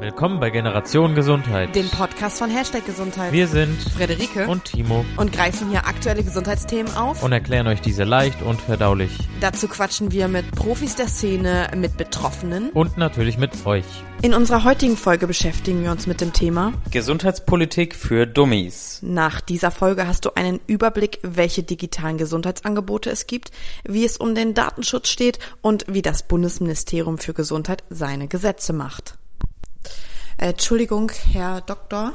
Willkommen bei Generation Gesundheit. dem Podcast von Hashtag Gesundheit. Wir sind Friederike und Timo und greifen hier aktuelle Gesundheitsthemen auf. und erklären euch diese leicht und verdaulich. Dazu quatschen wir mit Profis der Szene, mit Betroffenen. Und natürlich mit euch. In unserer heutigen Folge beschäftigen wir uns mit dem Thema. Gesundheitspolitik für Dummies. Nach dieser Folge hast du einen Überblick, welche digitalen Gesundheitsangebote es gibt, wie es um den Datenschutz steht und wie das Bundesministerium für Gesundheit seine Gesetze macht. Äh, Entschuldigung, Herr Doktor,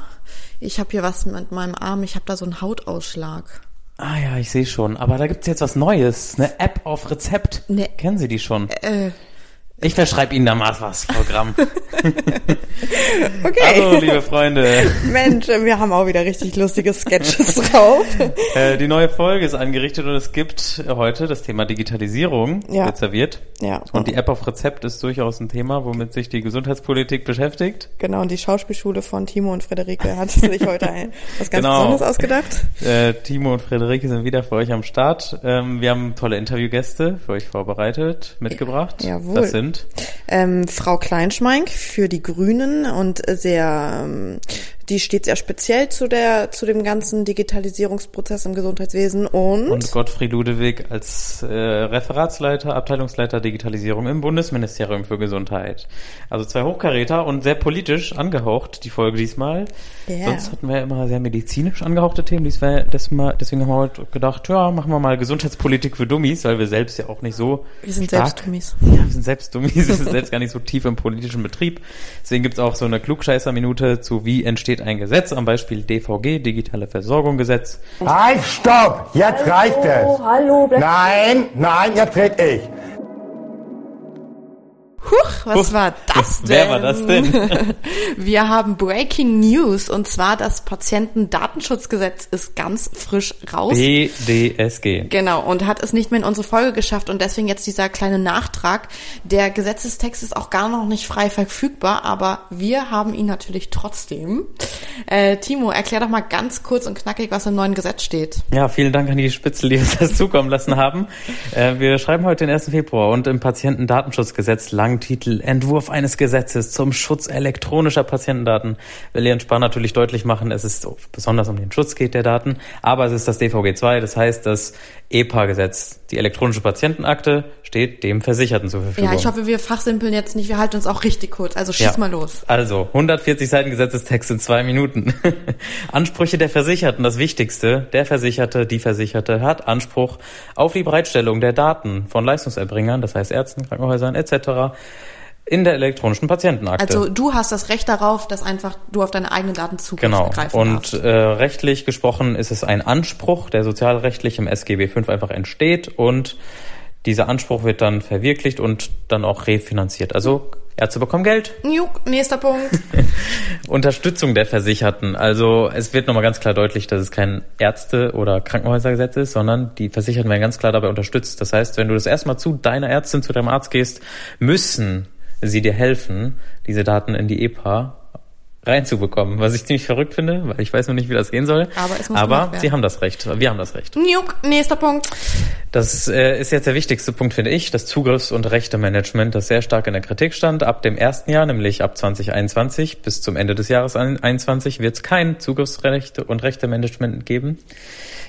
ich habe hier was mit meinem Arm, ich habe da so einen Hautausschlag. Ah ja, ich sehe schon. Aber da gibt's jetzt was Neues. Eine App auf Rezept. Ne. Kennen Sie die schon? Äh, Ich verschreibe Ihnen da mal was, Frau Gramm. okay. Hallo, liebe Freunde. Mensch, wir haben auch wieder richtig lustige Sketches drauf. Äh, die neue Folge ist angerichtet und es gibt heute das Thema Digitalisierung Ja. wird serviert. Ja. Und die App auf Rezept ist durchaus ein Thema, womit sich die Gesundheitspolitik beschäftigt. Genau, und die Schauspielschule von Timo und Friederike hat sich heute ein, was ganz Genau. Besonderes ausgedacht. Äh, Timo und Frederike sind wieder für euch am Start. Ähm, wir haben tolle Interviewgäste für euch vorbereitet, mitgebracht. Jawohl. Das sind Ähm, Frau Kleinschmeink für die Grünen und sehr, ähm, die steht sehr speziell zu der, zu dem ganzen Digitalisierungsprozess im Gesundheitswesen und, und Gottfried Ludewig als äh, Referatsleiter, Abteilungsleiter Digitalisierung im Bundesministerium für Gesundheit. Also zwei Hochkaräter und sehr politisch angehaucht, die Folge diesmal. Ja. Sonst hatten wir ja immer sehr medizinisch angehauchte Themen. Dies war, das mal, deswegen haben wir heute gedacht, ja, machen wir mal Gesundheitspolitik für Dummies, weil wir selbst ja auch nicht so wir sind stark selbst Dummies. ja, wir sind selbst Dummies, wir sind selbst gar nicht so tief im politischen Betrieb. Deswegen gibt's auch so eine Klugscheißer-Minute zu wie entsteht ein Gesetz, am Beispiel DVG, Digitale Versorgung-Gesetz. Halt, stopp! Jetzt reicht es! Hallo, bleib Nein, nein, jetzt red ich. Huch, was war das denn? Wer war das denn? Wir haben Breaking News und zwar das Patientendatenschutzgesetz ist ganz frisch raus. BDSG. Genau, und hat es nicht mehr in unsere Folge geschafft und deswegen jetzt dieser kleine Nachtrag. Der Gesetzestext ist auch gar noch nicht frei verfügbar, aber wir haben ihn natürlich trotzdem. Äh, Timo, erklär doch mal ganz kurz und knackig, was im neuen Gesetz steht. Ja, vielen Dank an die Spitzel, die uns das zukommen lassen haben. Äh, wir schreiben heute den 1. Februar und im Patientendatenschutzgesetz Langtitel Entwurf eines Gesetzes zum Schutz elektronischer Patientendaten will Jens Spahn natürlich deutlich machen, es ist so, besonders um den Schutz geht der Daten, aber es ist das DVG 2, das heißt das EPA-Gesetz. Die elektronische Patientenakte steht dem Versicherten zur Verfügung. Ja, ich hoffe, wir fachsimpeln jetzt nicht, wir halten uns auch richtig kurz. Also schieß Ja. mal los. Also, 140 Seiten Gesetzestext in zwei Minuten. Ansprüche der Versicherten, das Wichtigste. Der Versicherte, die Versicherte hat Anspruch auf die Bereitstellung der Daten von Leistungserbringern, das heißt Ärzten, Krankenhäusern etc., in der elektronischen Patientenakte. Also du hast das Recht darauf, dass einfach du auf deine eigenen Daten Zugriff Genau. Und äh, rechtlich gesprochen ist es ein Anspruch, der sozialrechtlich im SGB V einfach entsteht und dieser Anspruch wird dann verwirklicht und dann auch refinanziert. Also Ärzte bekommen Geld, Juk, nächster Punkt. Unterstützung der Versicherten. Also es wird nochmal ganz klar deutlich, dass es kein Ärzte- oder Krankenhäusergesetz ist, sondern die Versicherten werden ganz klar dabei unterstützt. Das heißt, wenn du das erstmal zu deiner Ärztin, zu deinem Arzt gehst, müssen sie dir helfen, diese Daten in die EPA reinzubekommen. Was ich ziemlich verrückt finde, weil ich weiß noch nicht, wie das gehen soll. Aber es muss Aber sie haben das Recht. Wir haben das Recht. Juk, nächster Punkt. Das äh, ist jetzt der wichtigste Punkt, finde ich, das Zugriffs- und Rechtemanagement, das sehr stark in der Kritik stand. Ab dem ersten Jahr, nämlich ab 2021 bis zum Ende des Jahres 2021, wird es kein Zugriffsrechte und Rechtemanagement geben.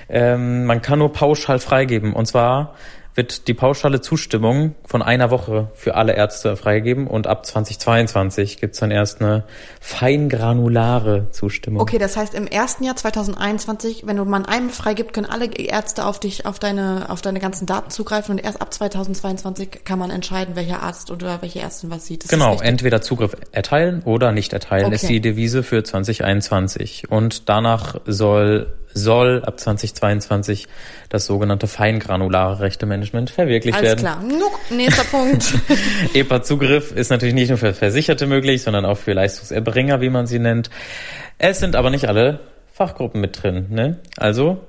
Ähm, man kann nur pauschal freigeben. Und zwar wird die pauschale Zustimmung von einer Woche für alle Ärzte freigegeben und ab 2022 gibt's dann erst eine feingranulare Zustimmung. Okay, das heißt im ersten Jahr 2021, wenn du man einem freigibt, können alle Ärzte auf dich, auf deine, auf deine ganzen Daten zugreifen und erst ab 2022 kann man entscheiden, welcher Arzt oder welche Ärztin was sieht. Das Genau, entweder Zugriff erteilen oder nicht erteilen Okay. ist die Devise für 2021. Und danach soll, soll ab 2022 das sogenannte feingranulare Rechtemanagement verwirklicht Alles werden. klar. Juk, nächster Punkt. EPA-Zugriff ist natürlich nicht nur für Versicherte möglich, sondern auch für Leistungserbringer, wie man sie nennt. Es sind aber nicht alle Fachgruppen mit drin. Ne? Also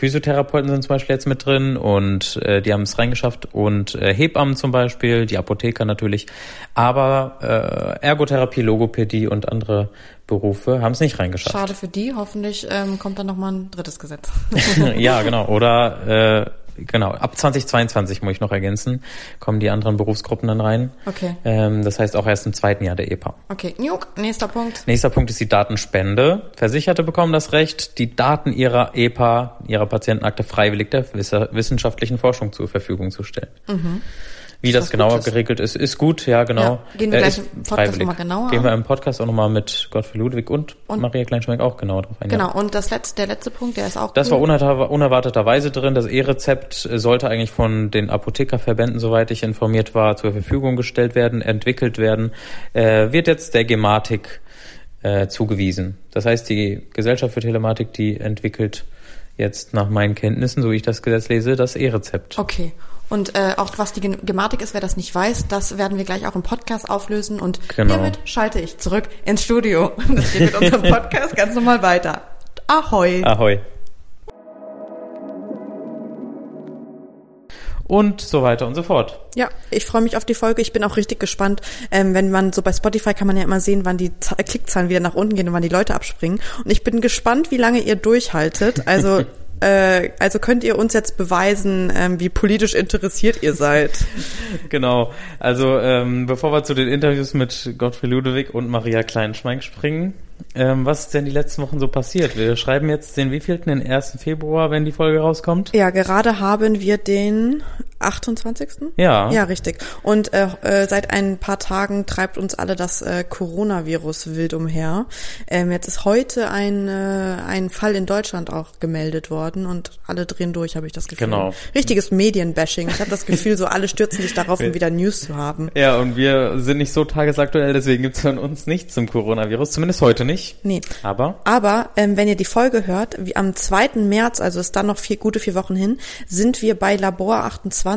Physiotherapeuten sind zum Beispiel jetzt mit drin und äh, die haben es reingeschafft und äh, Hebammen zum Beispiel, die Apotheker natürlich, aber äh, Ergotherapie, Logopädie und andere Berufe haben es nicht reingeschafft. Schade für die. Hoffentlich ähm, kommt dann noch mal ein drittes Gesetz. ja, genau. Oder äh, genau, ab 2022 muss ich noch ergänzen, kommen die anderen Berufsgruppen dann rein. Okay. Ähm, das heißt auch erst im zweiten Jahr der EPA. Okay, Juk, nächster Punkt. Nächster Punkt ist die Datenspende. Versicherte bekommen das Recht, die Daten ihrer EPA, ihrer Patientenakte freiwillig der wissenschaftlichen Forschung zur Verfügung zu stellen. Mhm. Wie das, genauer Gutes. geregelt ist, ist gut, ja, genau. Ja, gehen wir Äh, gleich im Podcast freiwillig. nochmal genauer Gehen wir im Podcast auch nochmal mit Gottfried Ludwig und, Und- Maria Kleinschmeck auch genauer drauf ein. ja. Genau, und das letzte, der letzte Punkt, der ist auch Das cool. war unerwartet- unerwarteterweise drin. Das E-Rezept sollte eigentlich von den Apothekerverbänden, soweit ich informiert war, zur Verfügung gestellt werden, entwickelt werden. Äh, wird jetzt der Gematik äh, zugewiesen. Das heißt, die Gesellschaft für Telematik, die entwickelt jetzt nach meinen Kenntnissen, so wie ich das Gesetz lese, das E-Rezept. Okay. Und äh, auch was die Gematik ist, wer das nicht weiß, das werden wir gleich auch im Podcast auflösen. Und Genau. hiermit schalte ich zurück ins Studio. Das geht mit unserem Podcast ganz normal weiter. Ahoi. Ahoi. Und so weiter und so fort. Ja, ich freue mich auf die Folge. Ich bin auch richtig gespannt. Ähm, wenn man so bei Spotify kann man ja immer sehen, wann die Z Klickzahlen wieder nach unten gehen und wann die Leute abspringen. Und ich bin gespannt, wie lange ihr durchhaltet. Also äh, also könnt ihr uns jetzt beweisen, ähm, wie politisch interessiert ihr seid. Genau. Also ähm, bevor wir zu den Interviews mit Gottfried Ludwig und Maria Kleinschmeink springen, ähm, was ist denn die letzten Wochen so passiert? Wir schreiben jetzt den wievielten, den 1. Februar, wenn die Folge rauskommt. Ja, gerade haben wir den 28. Ja. Ja, richtig. Und äh, äh, seit ein paar Tagen treibt uns alle das äh, Coronavirus wild umher. Ähm, jetzt ist heute ein, äh, ein Fall in Deutschland auch gemeldet worden und alle drehen durch, habe ich das Gefühl. Genau. Richtiges Medienbashing. Ich habe das Gefühl, so alle stürzen sich darauf, um wieder News zu haben. Ja, und wir sind nicht so tagesaktuell, deswegen gibt's von uns nichts zum Coronavirus, zumindest heute nicht. Nee. Aber Aber ähm, wenn ihr die Folge hört, wie am 2. März, also ist dann noch vier, gute vier Wochen hin, sind wir bei Labor 28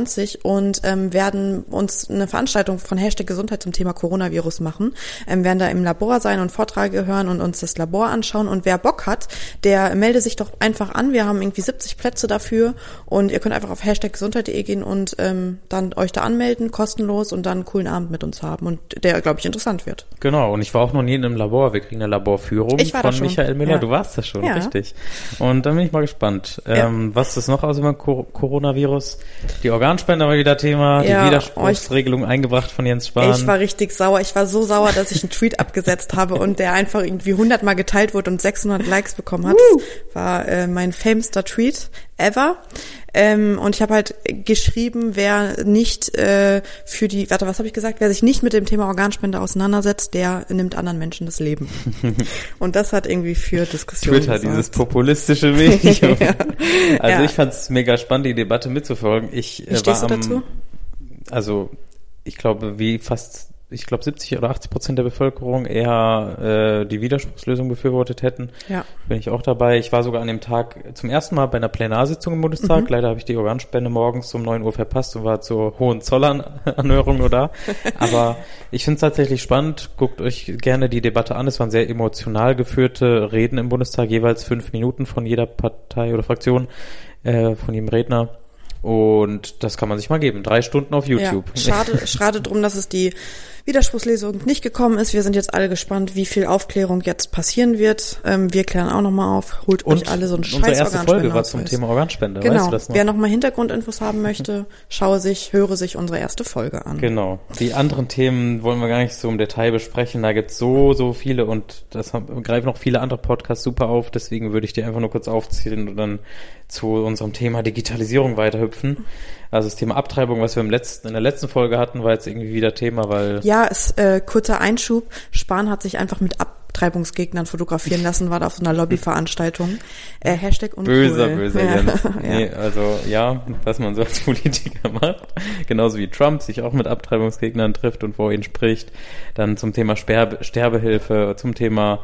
und ähm, werden uns eine Veranstaltung von Hashtag Gesundheit zum Thema Coronavirus machen. Ähm, werden da im Labor sein und Vorträge hören und uns das Labor anschauen. Und wer Bock hat, der melde sich doch einfach an. Wir haben irgendwie 70 Plätze dafür und ihr könnt einfach auf Hashtag Gesundheit.de gehen und ähm, dann euch da anmelden, kostenlos und dann einen coolen Abend mit uns haben und der, glaube ich, interessant wird. genau, und ich war auch noch nie in einem Labor. Wir kriegen eine Laborführung Ich war da von. Michael Müller. Ja. Du warst das schon, Ja. richtig. Und dann bin ich mal gespannt. Ja. Ähm, was ist noch außer dem Co Coronavirus? Die Organspende war wieder Thema, Ja, die Widerspruchsregelung eingebracht von Jens Spahn. Ich war richtig sauer. Ich war so sauer, dass ich einen Tweet abgesetzt habe und der einfach irgendwie 100 Mal geteilt wurde und 600 Likes bekommen hat. Das war äh, mein famester Tweet ever. Ähm, und ich habe halt geschrieben, wer nicht äh, für die, warte, was habe ich gesagt? Wer sich nicht mit dem Thema Organspende auseinandersetzt, der nimmt anderen Menschen das Leben. und das hat irgendwie für Diskussionen Twitter, gesorgt. dieses populistische Medium. Ja. Also Ja. ich fand es mega spannend, die Debatte mitzufolgen. Ich Wie äh, stehst war du am, dazu? Also ich glaube, wie fast, ich glaube 70 oder 80 Prozent der Bevölkerung eher äh, die Widerspruchslösung befürwortet hätten. Ja. Bin ich auch dabei. Ich war sogar an dem Tag zum ersten Mal bei einer Plenarsitzung im Bundestag. Leider habe ich die Organspende morgens um 9 Uhr verpasst und war zur Hohenzollern-Anhörung nur da. Aber ich finde es tatsächlich spannend. Guckt euch gerne die Debatte an. Es waren sehr emotional geführte Reden im Bundestag, jeweils fünf Minuten von jeder Partei oder Fraktion, äh, von jedem Redner. Und das kann man sich mal geben. Drei Stunden auf YouTube. Ja, schade, schade drum, dass es die Widerspruchslesung nicht gekommen ist. Wir sind jetzt alle gespannt, wie viel Aufklärung jetzt passieren wird. Ähm, wir klären auch nochmal auf. Holt Und euch alle so einen unsere scheiß erste Folge war zum Thema Organspende. Weißt Genau. du das noch? Wer nochmal Hintergrundinfos haben möchte, schaue sich, höre sich unsere erste Folge an. Genau. Die anderen Themen wollen wir gar nicht so im Detail besprechen. Da gibt's so, so viele und das haben, greifen auch viele andere Podcasts super auf. Deswegen würde ich die einfach nur kurz aufziehen und dann zu unserem Thema Digitalisierung weiterhüpfen. Also das Thema Abtreibung, was wir im letzten, in der letzten Folge hatten, war jetzt irgendwie wieder Thema, weil Ja, es, äh, kurzer Einschub. Spahn hat sich einfach mit Abtreibungsgegnern fotografieren lassen, war da auf so einer Lobbyveranstaltung. Äh, Hashtag uncool. böser, böser ja. Jens. Nee, also ja, was man so als Politiker macht. Genauso wie Trump sich auch mit Abtreibungsgegnern trifft und vor ihnen spricht. Dann zum Thema Sperbe, Sterbehilfe, zum Thema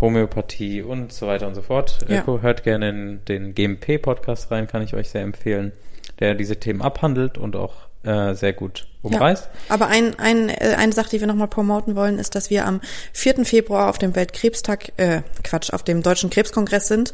Homöopathie und so weiter und so fort. Ja. Hört gerne in den GMP-Podcast rein, kann ich euch sehr empfehlen, der diese Themen abhandelt und auch äh, sehr gut umreißt. Ja, aber ein, ein, äh, eine Sache, die wir nochmal promoten wollen, ist, dass wir am 4. Februar auf dem Weltkrebstag, äh, Quatsch, auf dem Deutschen Krebskongress sind.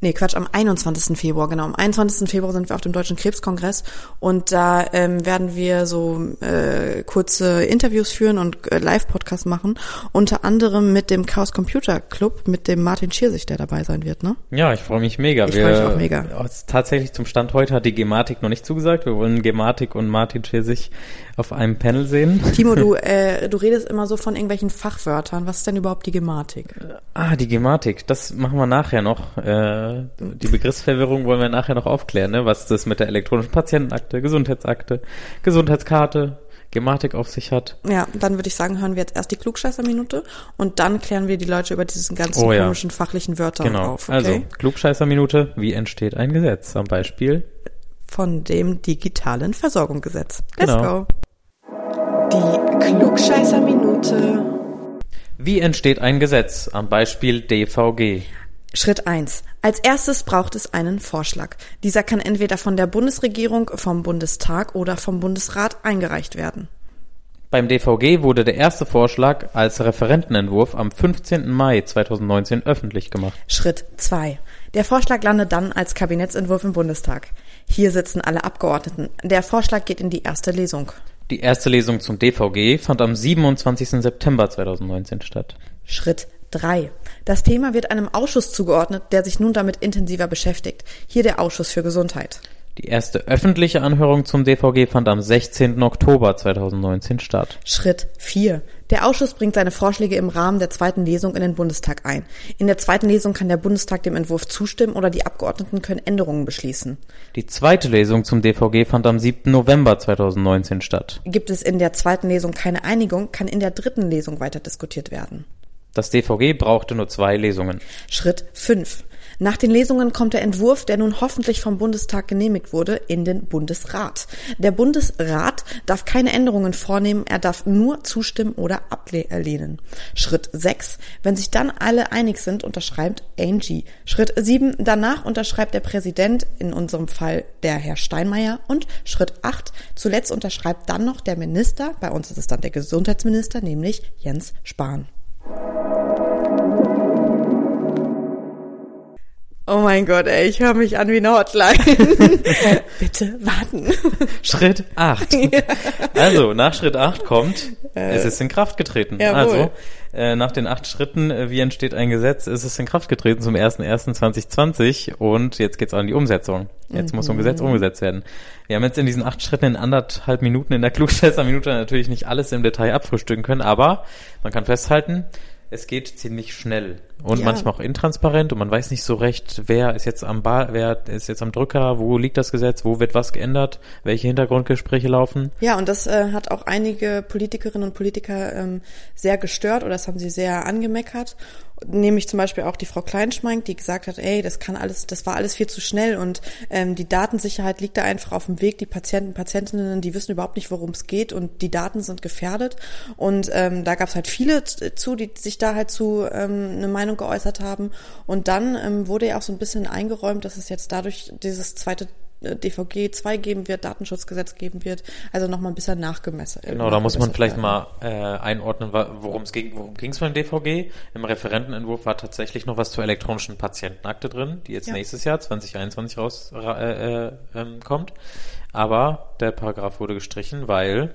Nee, Quatsch, am 21. Februar, genau. Am 21. Februar sind wir auf dem Deutschen Krebskongress und da ähm, werden wir so äh, kurze Interviews führen und äh, Live-Podcasts machen, unter anderem mit dem Chaos Computer Club, mit dem Martin Schiersig, der dabei sein wird, ne? Ja, ich freue mich mega. Ich freu mich auch mega. Tatsächlich zum Stand heute hat die Gematik noch nicht zugesagt. Wir wollen Gematik und Martin Schiersig auf einem Panel sehen. Timo, du, äh, du redest immer so von irgendwelchen Fachwörtern. Was ist denn überhaupt die Gematik? Ah, die Gematik, das machen wir nachher noch. Äh, die Begriffsverwirrung wollen wir nachher noch aufklären, ne? was das mit der elektronischen Patientenakte, Gesundheitsakte, Gesundheitskarte, Gematik auf sich hat. Ja, dann würde ich sagen, hören wir jetzt erst die Klugscheißer-Minute und dann klären wir die Leute über diesen ganzen Oh ja. komischen fachlichen Wörter Genau. auf. Okay? Also, Klugscheißer-Minute, wie entsteht ein Gesetz? Am Beispiel Von dem digitalen Versorgungsgesetz. Let's Genau. go. Die Klugscheißer-Minute. Wie entsteht ein Gesetz? Am Beispiel DVG. Schritt eins: Als erstes braucht es einen Vorschlag. Dieser kann entweder von der Bundesregierung, vom Bundestag oder vom Bundesrat eingereicht werden. Beim DVG wurde der erste Vorschlag als Referentenentwurf am 15. Mai 2019 öffentlich gemacht. Schritt zwei: Der Vorschlag landet dann als Kabinettsentwurf im Bundestag. Hier sitzen alle Abgeordneten. Der Vorschlag geht in die erste Lesung. Die erste Lesung zum DVG fand am 27. September 2019 statt. Schritt 3. Das Thema wird einem Ausschuss zugeordnet, der sich nun damit intensiver beschäftigt. Hier der Ausschuss für Gesundheit. Die erste öffentliche Anhörung zum DVG fand am 16. Oktober 2019 statt. Schritt 4. Der Ausschuss bringt seine Vorschläge im Rahmen der zweiten Lesung in den Bundestag ein. In der zweiten Lesung kann der Bundestag dem Entwurf zustimmen oder die Abgeordneten können Änderungen beschließen. Die zweite Lesung zum DVG fand am 7. November 2019 statt. Gibt es in der zweiten Lesung keine Einigung, kann in der dritten Lesung weiter diskutiert werden. Das DVG brauchte nur zwei Lesungen. Schritt 5. Nach den Lesungen kommt der Entwurf, der nun hoffentlich vom Bundestag genehmigt wurde, in den Bundesrat. Der Bundesrat darf keine Änderungen vornehmen, er darf nur zustimmen oder ablehnen. Schritt 6. Wenn sich dann alle einig sind, unterschreibt Angie. Schritt 7. Danach unterschreibt der Präsident, in unserem Fall der Herr Steinmeier. Und Schritt 8. Zuletzt unterschreibt dann noch der Minister, bei uns ist es dann der Gesundheitsminister, nämlich Jens Spahn. Oh mein Gott, ey, ich höre mich an wie eine Hotline. Bitte warten. Schritt 8. Also, nach Schritt 8 kommt, es ist in Kraft getreten. Jawohl. Also, äh, nach den acht Schritten, äh, wie entsteht ein Gesetz, ist es in Kraft getreten zum 01.01.2020 und jetzt geht's an die Umsetzung. Jetzt muss so ein Gesetz umgesetzt werden. Wir haben jetzt in diesen acht Schritten in anderthalb Minuten in der Klugscheißer-Minute natürlich nicht alles im Detail abfrühstücken können, aber man kann festhalten, es geht ziemlich schnell und Ja. manchmal auch intransparent und man weiß nicht so recht, wer ist jetzt am Ball, wer ist jetzt am Drücker, wo liegt das Gesetz, wo wird was geändert, welche Hintergrundgespräche laufen. Ja, und das äh, hat auch einige Politikerinnen und Politiker ähm, sehr gestört oder das haben sie sehr angemeckert. Nämlich zum Beispiel auch die Frau Kleinschmeink, die gesagt hat, ey, das kann alles, das war alles viel zu schnell und ähm, die Datensicherheit liegt da einfach auf dem Weg. Die Patienten, Patientinnen, die wissen überhaupt nicht, worum es geht und die Daten sind gefährdet. Und ähm, da gab es halt viele zu, die sich da halt zu ähm, eine Meinung geäußert haben. Und dann ähm, wurde ja auch so ein bisschen eingeräumt, dass es jetzt dadurch dieses zweite DVG 2 geben wird, Datenschutzgesetz geben wird, also nochmal ein bisschen nachgemessen. Genau, da muss man vielleicht mal äh, einordnen, worum es ging. Worum ging es beim DVG? Im Referentenentwurf war tatsächlich noch was zur elektronischen Patientenakte drin, die jetzt Ja. nächstes Jahr 2021 raus ra- äh, äh, ähm, kommt. Aber der Paragraph wurde gestrichen, weil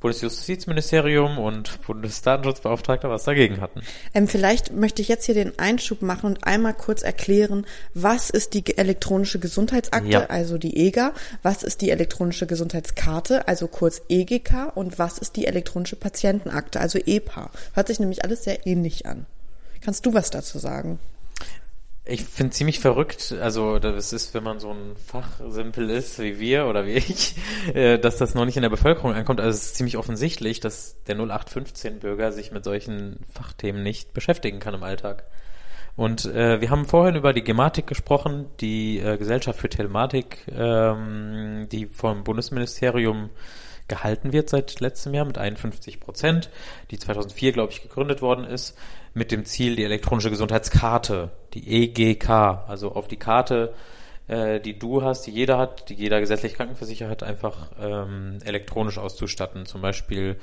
Bundesjustizministerium und Bundesdatenschutzbeauftragter was dagegen hatten. Ähm, vielleicht möchte ich jetzt hier den Einschub machen und einmal kurz erklären, was ist die elektronische Gesundheitsakte, Ja. also die EGA, was ist die elektronische Gesundheitskarte, also kurz EGK und was ist die elektronische Patientenakte, also EPA. Hört sich nämlich alles sehr ähnlich an. Kannst du was dazu sagen? Ich finde ziemlich verrückt, also das ist, wenn man so ein Fachsimpel ist wie wir oder wie ich, äh, dass das noch nicht in der Bevölkerung ankommt. Also es ist ziemlich offensichtlich, dass der 0815-Bürger sich mit solchen Fachthemen nicht beschäftigen kann im Alltag. Und äh, wir haben vorhin über die Gematik gesprochen, die äh, Gesellschaft für Telematik, ähm, die vom Bundesministerium gehalten wird seit letztem Jahr mit 51 Prozent, die 2004, glaube ich, gegründet worden ist, mit dem Ziel, die elektronische Gesundheitskarte, die EGK, also auf die Karte, äh, die du hast, die jeder hat, die jeder gesetzlich Krankenversicherer hat, einfach ähm, elektronisch auszustatten. Zum Beispiel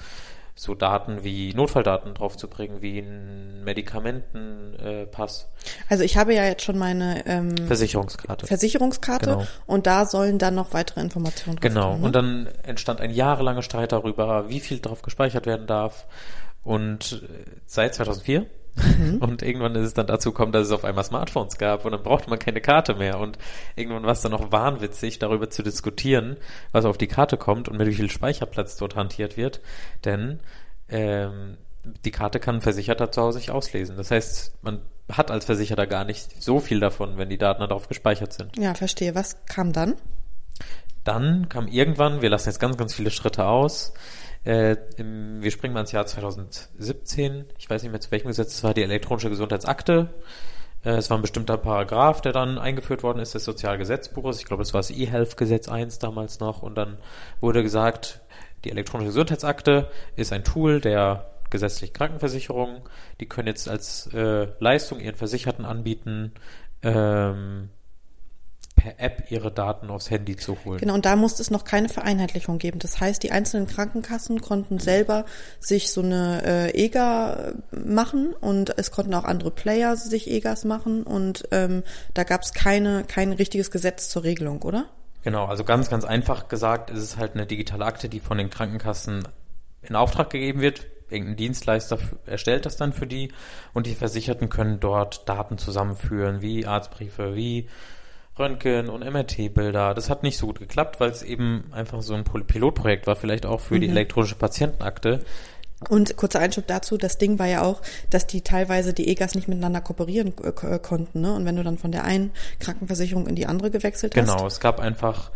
so Daten wie Notfalldaten draufzubringen, wie ein Medikamentenpass, Also ich habe ja jetzt schon meine ähm, Versicherungskarte. Versicherungskarte Genau. und da sollen dann noch weitere Informationen drauf Genau. kommen, ne? Und dann entstand ein jahrelanger Streit darüber, wie viel drauf gespeichert werden darf. Und äh, seit 2004. Mhm. Und irgendwann ist es dann dazu gekommen, dass es auf einmal Smartphones gab und dann brauchte man keine Karte mehr. Und irgendwann war es dann auch wahnwitzig, darüber zu diskutieren, was auf die Karte kommt und mit wie viel Speicherplatz dort hantiert wird. Denn ähm, die Karte kann ein Versicherter zu Hause sich auslesen. Das heißt, man hat als Versicherter gar nicht so viel davon, wenn die Daten darauf gespeichert sind. Ja, verstehe. Was kam dann? Dann kam irgendwann, wir lassen jetzt ganz, ganz viele Schritte aus, äh, im, wir springen mal ins Jahr 2017, ich weiß nicht mehr zu welchem Gesetz, es war die elektronische Gesundheitsakte. Äh, es war ein bestimmter Paragraph, der dann eingeführt worden ist des Sozialgesetzbuches. Ich glaube, das war das E-Health-Gesetz 1 damals noch. Und dann wurde gesagt, die elektronische Gesundheitsakte ist ein Tool der gesetzlichen Krankenversicherung. Die können jetzt als äh, Leistung ihren Versicherten anbieten, ähm, per App ihre Daten aufs Handy zu holen. Genau, und da musste es noch keine Vereinheitlichung geben. Das heißt, die einzelnen Krankenkassen konnten selber sich so eine äh, EGA machen und es konnten auch andere Player sich EGAs machen und ähm, da gab es keine, kein richtiges Gesetz zur Regelung, oder? Genau, also ganz, ganz einfach gesagt, ist es halt eine digitale Akte, die von den Krankenkassen in Auftrag gegeben wird. Irgendein Dienstleister erstellt das dann für die und die Versicherten können dort Daten zusammenführen, wie Arztbriefe, wie Röntgen- und MRT-Bilder. Das hat nicht so gut geklappt, weil es eben einfach so ein Pilotprojekt war, vielleicht auch für die elektronische Patientenakte. Und kurzer Einschub dazu, das Ding war ja auch, dass die teilweise die EGAs nicht miteinander kooperieren äh, ko- konnten, ne? Und wenn du dann von der einen Krankenversicherung in die andere gewechselt hast. Genau, es gab einfach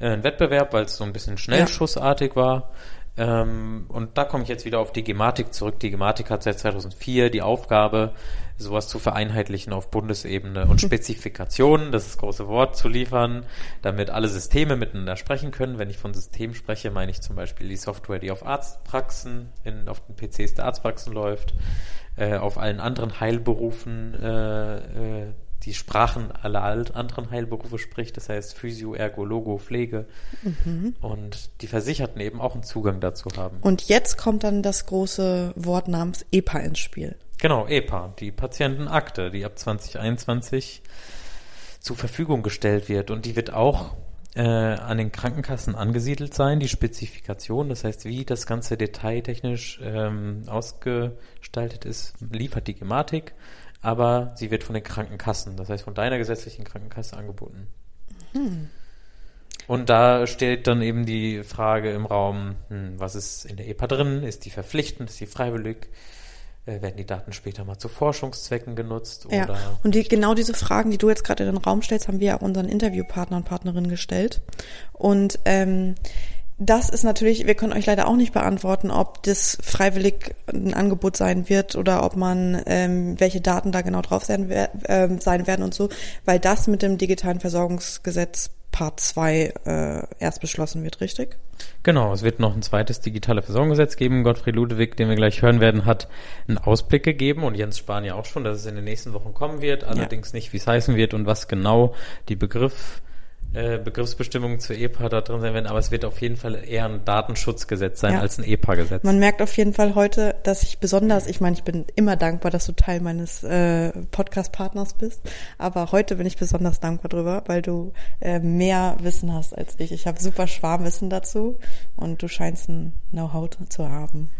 äh, einen Wettbewerb, weil es so ein bisschen schnellschussartig war. Ähm, und da komme ich jetzt wieder auf die Gematik zurück. Die Gematik hat seit 2004 die Aufgabe, sowas zu vereinheitlichen auf Bundesebene und Spezifikationen, das ist das große Wort, zu liefern, damit alle Systeme miteinander sprechen können. Wenn ich von System spreche, meine ich zum Beispiel die Software, die auf Arztpraxen, in, auf den PCs der Arztpraxen läuft, äh, auf allen anderen Heilberufen, äh, äh, die Sprachen aller anderen Heilberufe spricht, das heißt Physio, Ergo, Logo, Pflege. Und die Versicherten eben auch einen Zugang dazu haben. Und jetzt kommt dann das große Wort namens EPA ins Spiel. Genau, EPA, die Patientenakte, die ab 2021 zur Verfügung gestellt wird. Und die wird auch äh, an den Krankenkassen angesiedelt sein, die Spezifikation, das heißt, wie das Ganze detailtechnisch ähm, ausgestaltet ist, liefert die Gematik, aber sie wird von den Krankenkassen, das heißt von deiner gesetzlichen Krankenkasse angeboten. Und da steht dann eben die Frage im Raum, hm, was ist in der EPA drin? Ist die verpflichtend? Ist die freiwillig? Äh, werden die Daten später mal zu Forschungszwecken genutzt? Ja, und die, genau diese Fragen, die du jetzt gerade in den Raum stellst, haben wir auch unseren Interviewpartner und Partnerinnen gestellt. Und ähm, das ist natürlich, wir können euch leider auch nicht beantworten, ob das freiwillig ein Angebot sein wird oder ob man, ähm, welche Daten da genau drauf sein, ähm, sein werden und so, weil das mit dem digitalen Versorgungsgesetz Part 2 äh, erst beschlossen wird, richtig? Genau, es wird noch ein zweites digitale Versorgungsgesetz geben. Gottfried Ludwig, den wir gleich hören werden, hat einen Ausblick gegeben und Jens Spahn ja auch schon, dass es in den nächsten Wochen kommen wird. Allerdings nicht, wie es heißen wird und was genau die Begriff, äh, Begriffsbestimmungen zur EPA da drin sein werden. Aber es wird auf jeden Fall eher ein Datenschutzgesetz sein Ja. als ein EPA-Gesetz. Man merkt auf jeden Fall heute, dass ich besonders, ich meine, ich bin immer dankbar, dass du Teil meines äh, Podcast-Partners bist, aber heute bin ich besonders dankbar drüber, weil du äh, mehr Wissen hast als ich. Ich habe super Schwarmwissen dazu und du scheinst ein Know-how zu haben.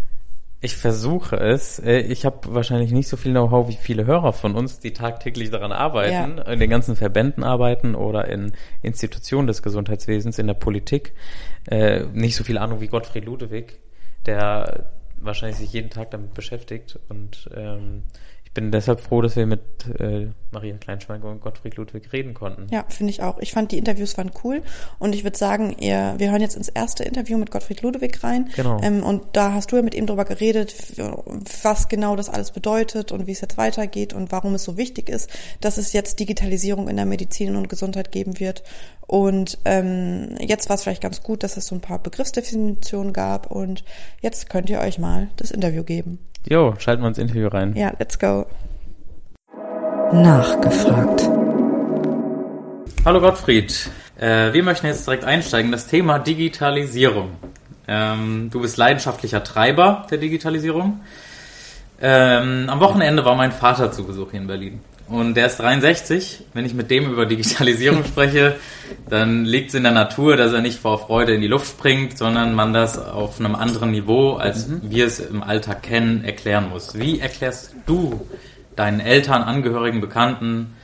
Ich versuche es. Äh, Ich habe wahrscheinlich nicht so viel Know-how wie viele Hörer von uns, die tagtäglich daran arbeiten, in den ganzen Verbänden arbeiten oder in Institutionen des Gesundheitswesens, in der Politik. Äh, Nicht so viel Ahnung wie Gottfried Ludwig, der wahrscheinlich sich jeden Tag damit beschäftigt. Und ähm, bin deshalb froh, dass wir mit äh, Maria Kleinschmeingel und Gottfried Ludwig reden konnten. Ja, finde ich auch. Ich fand die Interviews waren cool und ich würde sagen, ihr, wir hören jetzt ins erste Interview mit Gottfried Ludwig rein. Genau. Ähm, und da hast du ja mit ihm drüber geredet, was genau das alles bedeutet und wie es jetzt weitergeht und warum es so wichtig ist, dass es jetzt Digitalisierung in der Medizin und Gesundheit geben wird. Und ähm, jetzt war es vielleicht ganz gut, dass es so ein paar Begriffsdefinitionen gab und jetzt könnt ihr euch mal das Interview geben. Jo, schalten wir ins Interview rein. Ja, let's go. Nachgefragt. Hallo Gottfried. Äh, wir möchten jetzt direkt einsteigen. Das Thema Digitalisierung. Ähm, du bist leidenschaftlicher Treiber der Digitalisierung. Ähm, am Wochenende war mein Vater zu Besuch hier in Berlin. Und der ist 63. Wenn ich mit dem über Digitalisierung spreche, dann liegt es in der Natur, dass er nicht vor Freude in die Luft springt, sondern man das auf einem anderen Niveau, als mhm. wir es im Alltag kennen, erklären muss. Wie erklärst du deinen Eltern, Angehörigen, Bekannten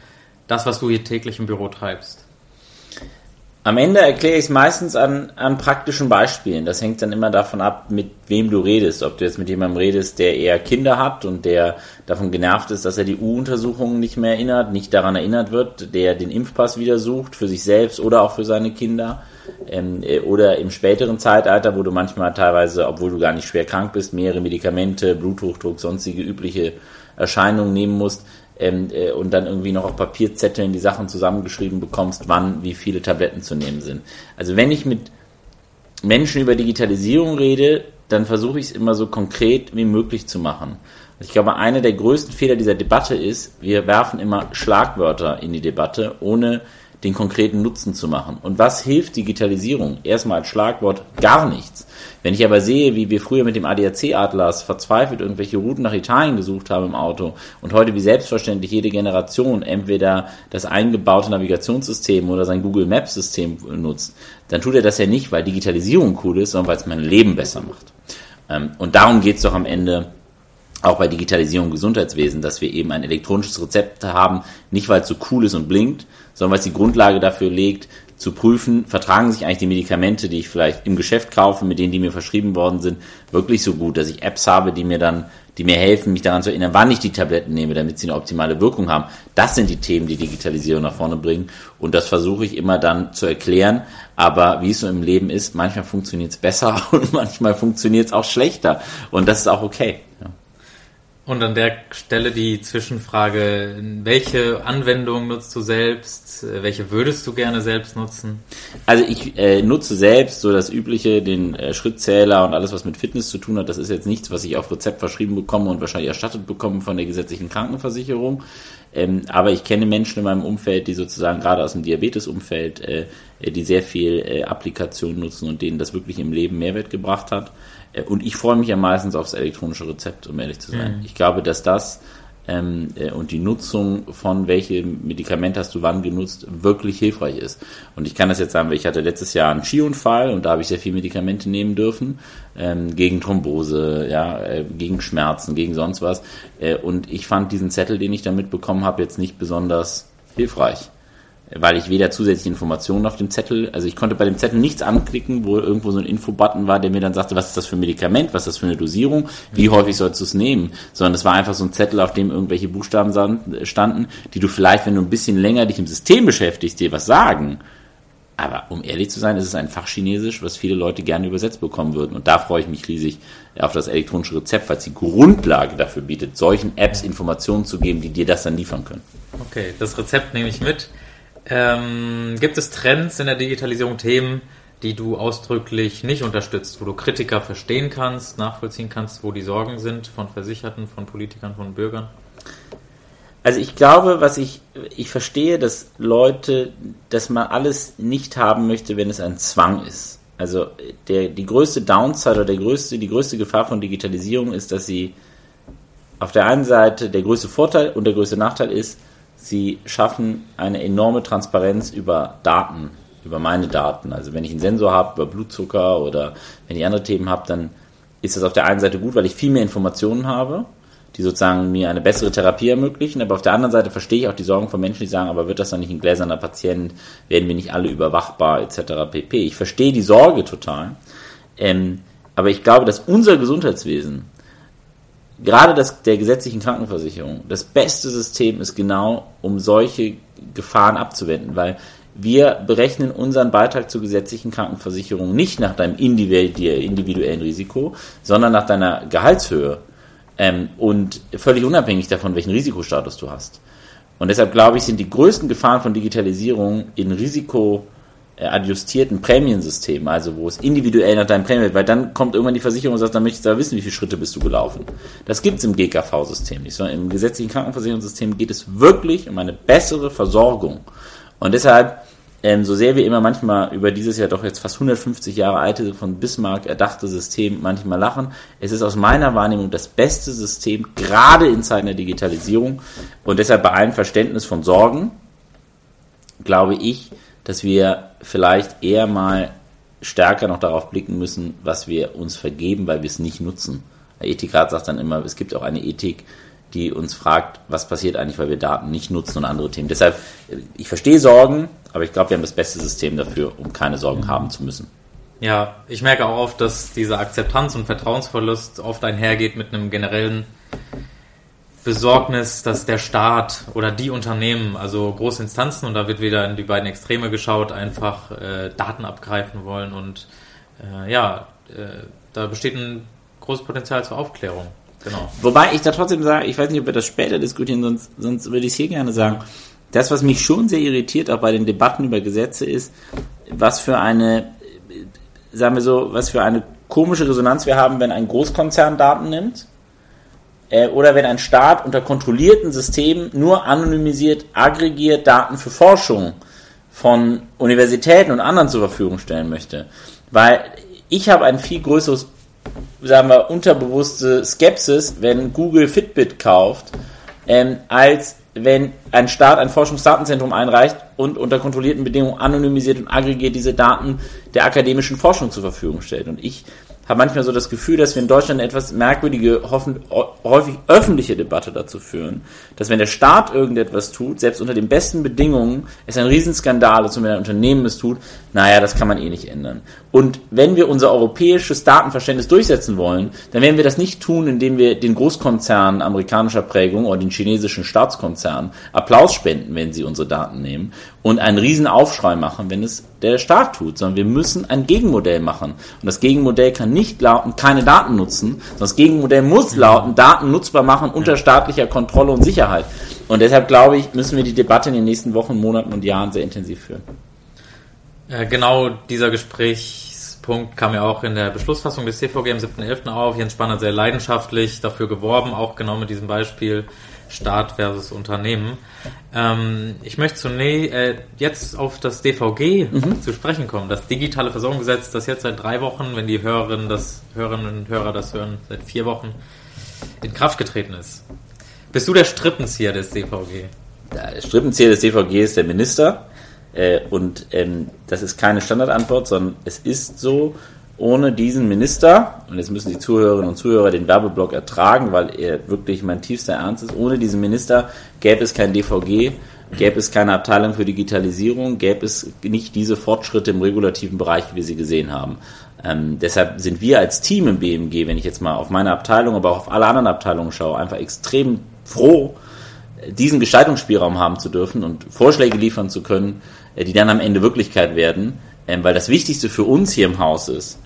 das, was du hier täglich im Büro treibst? Am Ende erkläre ich es meistens an, an praktischen Beispielen. Das hängt dann immer davon ab, mit wem du redest. Ob du jetzt mit jemandem redest, der eher Kinder hat und der davon genervt ist, dass er die U-Untersuchungen nicht mehr erinnert, nicht daran erinnert wird, der den Impfpass wieder sucht für sich selbst oder auch für seine Kinder. Ähm, äh, oder im späteren Zeitalter, wo du manchmal teilweise, obwohl du gar nicht schwer krank bist, mehrere Medikamente, Bluthochdruck, sonstige übliche Erscheinungen nehmen musst, ähm, äh, und dann irgendwie noch auf Papierzetteln die Sachen zusammengeschrieben bekommst, wann wie viele Tabletten zu nehmen sind. Also wenn ich mit Menschen über Digitalisierung rede, dann versuche ich es immer so konkret wie möglich zu machen. Ich glaube, einer der größten Fehler dieser Debatte ist, wir werfen immer Schlagwörter in die Debatte, ohne den konkreten Nutzen zu machen. Und was hilft Digitalisierung? Erstmal als Schlagwort gar nichts. Wenn ich aber sehe, wie wir früher mit dem ADAC-Atlas verzweifelt irgendwelche Routen nach Italien gesucht haben im Auto und heute wie selbstverständlich jede Generation entweder das eingebaute Navigationssystem oder sein Google Maps System nutzt, dann tut er das ja nicht, weil Digitalisierung cool ist, sondern weil es mein Leben besser macht. Ähm, und darum geht es doch am Ende auch bei Digitalisierung im Gesundheitswesen, dass wir eben ein elektronisches Rezept haben, nicht weil es so cool ist und blinkt, sondern weil es die Grundlage dafür legt, zu prüfen, vertragen sich eigentlich die Medikamente, die ich vielleicht im Geschäft kaufe, mit denen, die mir verschrieben worden sind, wirklich so gut, dass ich Apps habe, die mir dann, die mir helfen, mich daran zu erinnern, wann ich die Tabletten nehme, damit sie eine optimale Wirkung haben. Das sind die Themen, die Digitalisierung nach vorne bringen. Und das versuche ich immer dann zu erklären. Aber wie es so im Leben ist, manchmal funktioniert es besser und manchmal funktioniert es auch schlechter. Und das ist auch okay. Ja. Und an der Stelle die Zwischenfrage, welche Anwendung nutzt du selbst? Welche würdest du gerne selbst nutzen? Also ich äh, nutze selbst so das übliche, den äh, Schrittzähler und alles, was mit Fitness zu tun hat. Das ist jetzt nichts, was ich auf Rezept verschrieben bekomme und wahrscheinlich erstattet bekomme von der gesetzlichen Krankenversicherung. Ähm, aber ich kenne Menschen in meinem Umfeld, die sozusagen gerade aus dem Diabetesumfeld, äh, die sehr viel äh, Applikation nutzen und denen das wirklich im Leben Mehrwert gebracht hat. Äh, und ich freue mich ja meistens aufs elektronische Rezept, um ehrlich zu sein. Mhm. Ich glaube, dass das ähm, äh, und die Nutzung von welche Medikament hast du wann genutzt, wirklich hilfreich ist. Und ich kann das jetzt sagen, weil ich hatte letztes Jahr einen Skiunfall und da habe ich sehr viele Medikamente nehmen dürfen, ähm, gegen Thrombose, ja, äh, gegen Schmerzen, gegen sonst was. Äh, und ich fand diesen Zettel, den ich damit bekommen habe, jetzt nicht besonders hilfreich weil ich weder zusätzliche Informationen auf dem Zettel, also ich konnte bei dem Zettel nichts anklicken, wo irgendwo so ein Infobutton war, der mir dann sagte, was ist das für ein Medikament, was ist das für eine Dosierung, wie häufig sollst du es nehmen, sondern es war einfach so ein Zettel, auf dem irgendwelche Buchstaben standen, die du vielleicht, wenn du ein bisschen länger dich im System beschäftigst, dir was sagen. Aber um ehrlich zu sein, ist es ein Fachchinesisch, was viele Leute gerne übersetzt bekommen würden. Und da freue ich mich riesig auf das elektronische Rezept, weil es die Grundlage dafür bietet, solchen Apps Informationen zu geben, die dir das dann liefern können. Okay, das Rezept nehme ich mit. Ähm, gibt es Trends in der Digitalisierung, Themen, die du ausdrücklich nicht unterstützt, wo du Kritiker verstehen kannst, nachvollziehen kannst, wo die Sorgen sind von Versicherten, von Politikern, von Bürgern? Also ich glaube, was ich, ich verstehe, dass Leute, dass man alles nicht haben möchte, wenn es ein Zwang ist. Also der, die größte Downside oder der größte, die größte Gefahr von Digitalisierung ist, dass sie auf der einen Seite der größte Vorteil und der größte Nachteil ist, sie schaffen eine enorme Transparenz über Daten, über meine Daten. Also wenn ich einen Sensor habe über Blutzucker oder wenn ich andere Themen habe, dann ist das auf der einen Seite gut, weil ich viel mehr Informationen habe, die sozusagen mir eine bessere Therapie ermöglichen. Aber auf der anderen Seite verstehe ich auch die Sorgen von Menschen, die sagen, aber wird das dann nicht ein gläserner Patient? Werden wir nicht alle überwachbar etc. pp. Ich verstehe die Sorge total. Ähm, aber ich glaube, dass unser Gesundheitswesen gerade das der gesetzlichen Krankenversicherung das beste System ist genau, um solche Gefahren abzuwenden, weil wir berechnen unseren Beitrag zur gesetzlichen Krankenversicherung nicht nach deinem individuellen Risiko, sondern nach deiner Gehaltshöhe ähm, und völlig unabhängig davon, welchen Risikostatus du hast. Und deshalb glaube ich, sind die größten Gefahren von Digitalisierung in Risiko adjustierten Prämiensystem, also wo es individuell nach deinem Prämien, weil dann kommt irgendwann die Versicherung und sagt, dann möchtest du aber wissen, wie viele Schritte bist du gelaufen. Das gibt es im GKV-System nicht, sondern im gesetzlichen Krankenversicherungssystem geht es wirklich um eine bessere Versorgung. Und deshalb ähm, so sehr wir immer manchmal über dieses Jahr doch jetzt fast 150 Jahre alte, von Bismarck erdachte System manchmal lachen, es ist aus meiner Wahrnehmung das beste System, gerade in Zeiten der Digitalisierung und deshalb bei allem Verständnis von Sorgen, glaube ich, dass wir vielleicht eher mal stärker noch darauf blicken müssen, was wir uns vergeben, weil wir es nicht nutzen. Der Ethikrat sagt dann immer, es gibt auch eine Ethik, die uns fragt, was passiert eigentlich, weil wir Daten nicht nutzen und andere Themen. Deshalb, ich verstehe Sorgen, aber ich glaube, wir haben das beste System dafür, um keine Sorgen haben zu müssen. Ja, ich merke auch oft, dass diese Akzeptanz und Vertrauensverlust oft einhergeht mit einem generellen Besorgnis, dass der Staat oder die Unternehmen, also große Instanzen, und da wird wieder in die beiden Extreme geschaut, einfach äh, Daten abgreifen wollen. Und äh, ja, äh, da besteht ein großes Potenzial zur Aufklärung. Genau. Wobei ich da trotzdem sage, ich weiß nicht, ob wir das später diskutieren, sonst, sonst würde ich es hier gerne sagen. Das, was mich schon sehr irritiert, auch bei den Debatten über Gesetze, ist, was für eine, sagen wir so, was für eine komische Resonanz wir haben, wenn ein Großkonzern Daten nimmt äh, oder wenn ein Staat unter kontrollierten Systemen nur anonymisiert, aggregiert Daten für Forschung von Universitäten und anderen zur Verfügung stellen möchte. Weil ich habe ein viel größeres, sagen wir, unterbewusste Skepsis, wenn Google Fitbit kauft, ähm, als wenn ein Staat ein Forschungsdatenzentrum einreicht und unter kontrollierten Bedingungen anonymisiert und aggregiert diese Daten der akademischen Forschung zur Verfügung stellt. Und ich habe manchmal so das Gefühl, dass wir in Deutschland eine etwas merkwürdige, häufig öffentliche Debatte dazu führen, dass wenn der Staat irgendetwas tut, selbst unter den besten Bedingungen, es ein Riesenskandal ist und wenn ein Unternehmen es tut, naja, das kann man eh nicht ändern. Und wenn wir unser europäisches Datenverständnis durchsetzen wollen, dann werden wir das nicht tun, indem wir den Großkonzernen amerikanischer Prägung oder den chinesischen Staatskonzernen Applaus spenden, wenn sie unsere Daten nehmen und einen riesen Aufschrei machen, wenn es der Staat tut, sondern wir müssen ein Gegenmodell machen. Und das Gegenmodell kann nicht lauten, keine Daten nutzen, sondern das Gegenmodell muss lauten, Daten nutzbar machen unter staatlicher Kontrolle und Sicherheit. Und deshalb glaube ich, müssen wir die Debatte in den nächsten Wochen, Monaten und Jahren sehr intensiv führen. Äh, genau dieser Gesprächspunkt kam ja auch in der Beschlussfassung des CVG am 7.11. auf. Jens Spahn hat sehr leidenschaftlich dafür geworben, auch genau mit diesem Beispiel Staat versus Unternehmen. Ähm, ich möchte zunächst äh, jetzt auf das DVG mhm. zu sprechen kommen. Das digitale Versorgungsgesetz, das jetzt seit drei Wochen, wenn die Hörerinnen, das, Hörerinnen und Hörer das hören, seit vier Wochen in Kraft getreten ist. Bist du der Strippenzieher des DVG? Der Strippenzieher des DVG ist der Minister. Äh, und ähm, das ist keine Standardantwort, sondern es ist so, ohne diesen Minister, und jetzt müssen die Zuhörerinnen und Zuhörer den Werbeblock ertragen, weil er wirklich mein tiefster Ernst ist, ohne diesen Minister gäbe es kein DVG, gäbe es keine Abteilung für Digitalisierung, gäbe es nicht diese Fortschritte im regulativen Bereich, wie wir sie gesehen haben. Ähm, deshalb sind wir als Team im BMG, wenn ich jetzt mal auf meine Abteilung, aber auch auf alle anderen Abteilungen schaue, einfach extrem froh, diesen Gestaltungsspielraum haben zu dürfen und Vorschläge liefern zu können, äh, die dann am Ende Wirklichkeit werden. Ähm, weil das Wichtigste für uns hier im Haus ist,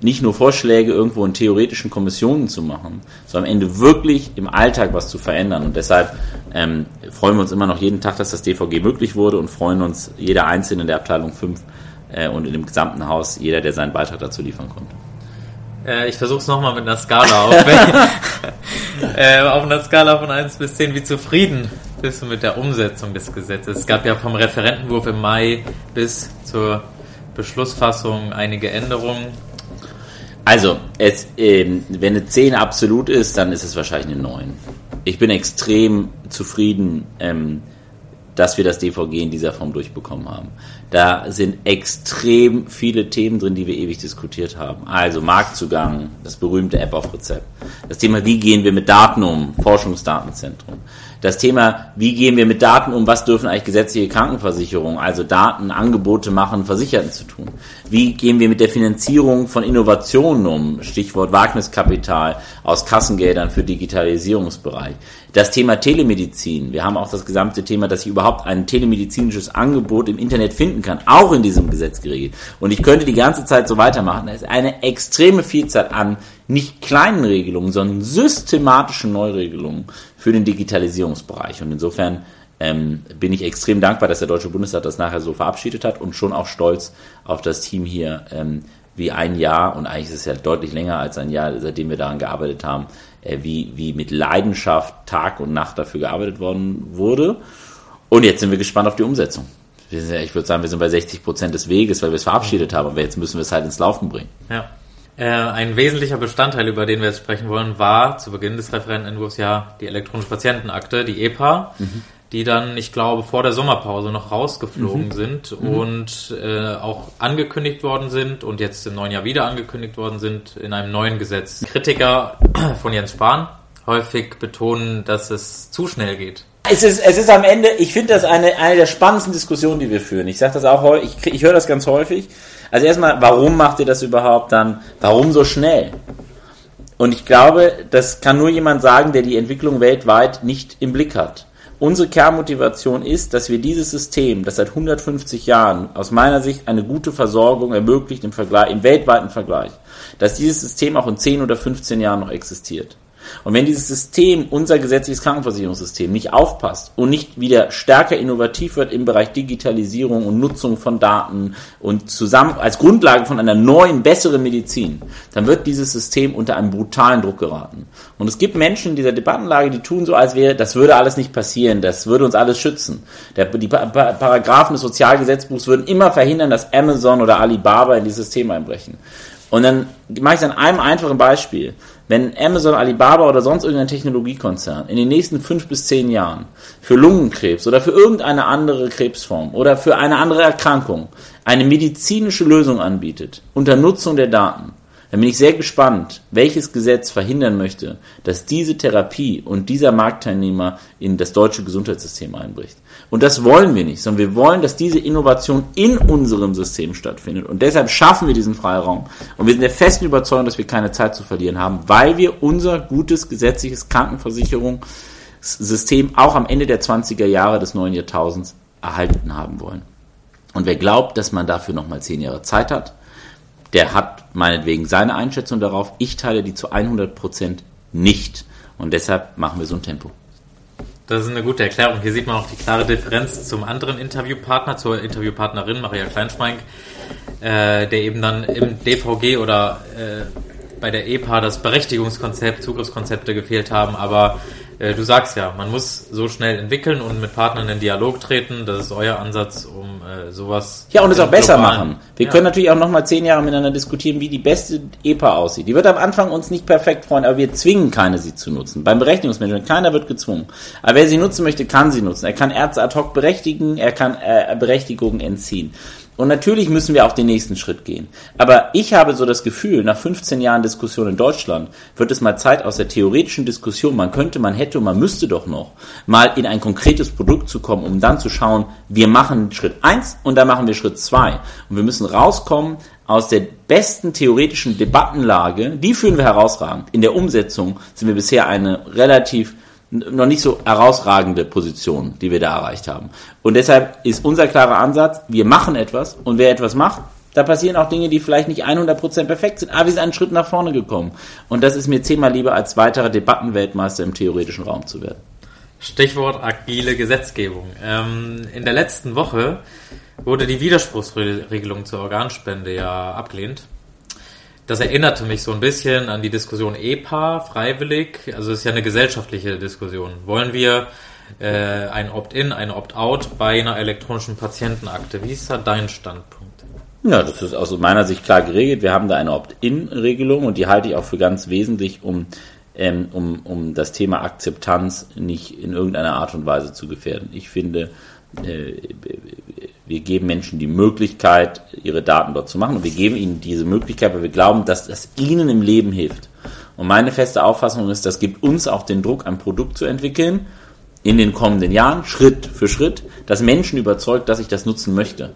nicht nur Vorschläge irgendwo in theoretischen Kommissionen zu machen, sondern am Ende wirklich im Alltag was zu verändern. Und deshalb ähm, freuen wir uns immer noch jeden Tag, dass das DVG möglich wurde und freuen uns jeder Einzelne in der Abteilung 5 äh, und in dem gesamten Haus, jeder, der seinen Beitrag dazu liefern konnte. Äh, ich versuche es nochmal mit einer Skala auf. äh, auf einer Skala von 1 bis 10, wie zufrieden bist du mit der Umsetzung des Gesetzes? Es gab ja vom Referentenwurf im Mai bis zur Beschlussfassung einige Änderungen. Also, es, ähm, wenn eine 10 absolut ist, dann ist es wahrscheinlich eine 9. Ich bin extrem zufrieden, ähm, dass wir das DVG in dieser Form durchbekommen haben. Da sind extrem viele Themen drin, die wir ewig diskutiert haben. Also Marktzugang, das berühmte App auf Rezept. Das Thema, wie gehen wir mit Daten um, Forschungsdatenzentrum das Thema, wie gehen wir mit Daten um, was dürfen eigentlich gesetzliche Krankenversicherungen, also Datenangebote machen, Versicherten zu tun? Wie gehen wir mit der Finanzierung von Innovationen um, Stichwort Wagniskapital aus Kassengeldern für Digitalisierungsbereich? Das Thema Telemedizin. Wir haben auch das gesamte Thema, dass ich überhaupt ein telemedizinisches Angebot im Internet finden kann, auch in diesem Gesetz geregelt. Und ich könnte die ganze Zeit so weitermachen. Da ist eine extreme Vielzahl an nicht kleinen Regelungen, sondern systematischen Neuregelungen für den Digitalisierungsbereich. Und insofern ähm, bin ich extrem dankbar, dass der Deutsche Bundestag das nachher so verabschiedet hat und schon auch stolz auf das Team hier, ähm, wie ein Jahr, und eigentlich ist es ja deutlich länger als ein Jahr, seitdem wir daran gearbeitet haben, äh, wie, wie mit Leidenschaft Tag und Nacht dafür gearbeitet worden wurde. Und jetzt sind wir gespannt auf die Umsetzung. ich würde sagen, wir sind bei 60 Prozent des Weges, weil wir es verabschiedet haben, aber jetzt müssen wir es halt ins Laufen bringen. Ja. Äh, ein wesentlicher Bestandteil, über den wir jetzt sprechen wollen, war zu Beginn des Referentenentwurfs ja die elektronische Patientenakte, die EPA, mhm. die dann, ich glaube, vor der Sommerpause noch rausgeflogen mhm. sind mhm. und äh, auch angekündigt worden sind und jetzt im neuen Jahr wieder angekündigt worden sind in einem neuen Gesetz. Kritiker von Jens Spahn häufig betonen, dass es zu schnell geht. Es ist, es ist am Ende, ich finde das eine, eine der spannendsten Diskussionen, die wir führen. Ich sage das auch ich, ich höre das ganz häufig. Also erstmal, warum macht ihr das überhaupt dann? Warum so schnell? Und ich glaube, das kann nur jemand sagen, der die Entwicklung weltweit nicht im Blick hat. Unsere Kernmotivation ist, dass wir dieses System, das seit 150 Jahren aus meiner Sicht eine gute Versorgung ermöglicht im Vergleich, im weltweiten Vergleich, dass dieses System auch in 10 oder 15 Jahren noch existiert. Und wenn dieses System, unser gesetzliches Krankenversicherungssystem, nicht aufpasst und nicht wieder stärker innovativ wird im Bereich Digitalisierung und Nutzung von Daten und zusammen als Grundlage von einer neuen, besseren Medizin, dann wird dieses System unter einen brutalen Druck geraten. Und es gibt Menschen in dieser Debattenlage, die tun so, als wäre, das würde alles nicht passieren, das würde uns alles schützen. Der, die Paragraphen des Sozialgesetzbuchs würden immer verhindern, dass Amazon oder Alibaba in dieses System einbrechen. Und dann mache ich es an einem einfachen Beispiel. Wenn Amazon, Alibaba oder sonst irgendein Technologiekonzern in den nächsten fünf bis zehn Jahren für Lungenkrebs oder für irgendeine andere Krebsform oder für eine andere Erkrankung eine medizinische Lösung anbietet, unter Nutzung der Daten, dann bin ich sehr gespannt, welches Gesetz verhindern möchte, dass diese Therapie und dieser Marktteilnehmer in das deutsche Gesundheitssystem einbricht. Und das wollen wir nicht, sondern wir wollen, dass diese Innovation in unserem System stattfindet. Und deshalb schaffen wir diesen Freiraum. Und wir sind der festen Überzeugung, dass wir keine Zeit zu verlieren haben, weil wir unser gutes gesetzliches Krankenversicherungssystem auch am Ende der 20er Jahre des neuen Jahrtausends erhalten haben wollen. Und wer glaubt, dass man dafür nochmal zehn Jahre Zeit hat, der hat meinetwegen seine Einschätzung darauf. Ich teile die zu 100 Prozent nicht. Und deshalb machen wir so ein Tempo. Das ist eine gute Erklärung. Hier sieht man auch die klare Differenz zum anderen Interviewpartner, zur Interviewpartnerin Maria Kleinschmeink, äh, der eben dann im DVG oder äh, bei der EPA das Berechtigungskonzept, Zugriffskonzepte gefehlt haben, aber äh, du sagst ja, man muss so schnell entwickeln und mit Partnern in Dialog treten. Das ist euer Ansatz, um äh, sowas. Ja, und es auch besser machen. Wir ja. können natürlich auch nochmal zehn Jahre miteinander diskutieren, wie die beste EPA aussieht. Die wird am Anfang uns nicht perfekt freuen, aber wir zwingen keine, sie zu nutzen. Beim Berechnungsmanagement, keiner wird gezwungen. Aber wer sie nutzen möchte, kann sie nutzen. Er kann Ärzte ad hoc berechtigen, er kann äh, Berechtigungen entziehen. Und natürlich müssen wir auch den nächsten Schritt gehen. Aber ich habe so das Gefühl, nach 15 Jahren Diskussion in Deutschland wird es mal Zeit aus der theoretischen Diskussion, man könnte, man hätte und man müsste doch noch, mal in ein konkretes Produkt zu kommen, um dann zu schauen, wir machen Schritt eins und dann machen wir Schritt zwei Und wir müssen rauskommen aus der besten theoretischen Debattenlage, die führen wir herausragend. In der Umsetzung sind wir bisher eine relativ noch nicht so herausragende Position, die wir da erreicht haben. Und deshalb ist unser klarer Ansatz, wir machen etwas und wer etwas macht, da passieren auch Dinge, die vielleicht nicht 100% perfekt sind, aber wir sind einen Schritt nach vorne gekommen. Und das ist mir zehnmal lieber, als weiterer Debattenweltmeister im theoretischen Raum zu werden. Stichwort agile Gesetzgebung. Ähm, in der letzten Woche wurde die Widerspruchsregelung zur Organspende ja abgelehnt das erinnerte mich so ein bisschen an die Diskussion EPA, freiwillig. Also es ist ja eine gesellschaftliche Diskussion. Wollen wir äh, ein Opt-in, ein Opt-out bei einer elektronischen Patientenakte? Wie ist da dein Standpunkt? Ja, das ist aus meiner Sicht klar geregelt. Wir haben da eine Opt-in-Regelung und die halte ich auch für ganz wesentlich, um, ähm, um, um das Thema Akzeptanz nicht in irgendeiner Art und Weise zu gefährden. Ich finde, äh, wir geben Menschen die Möglichkeit, ihre Daten dort zu machen und wir geben ihnen diese Möglichkeit, weil wir glauben, dass das ihnen im Leben hilft. Und meine feste Auffassung ist, das gibt uns auch den Druck, ein Produkt zu entwickeln in den kommenden Jahren, Schritt für Schritt, das Menschen überzeugt, dass ich das nutzen möchte.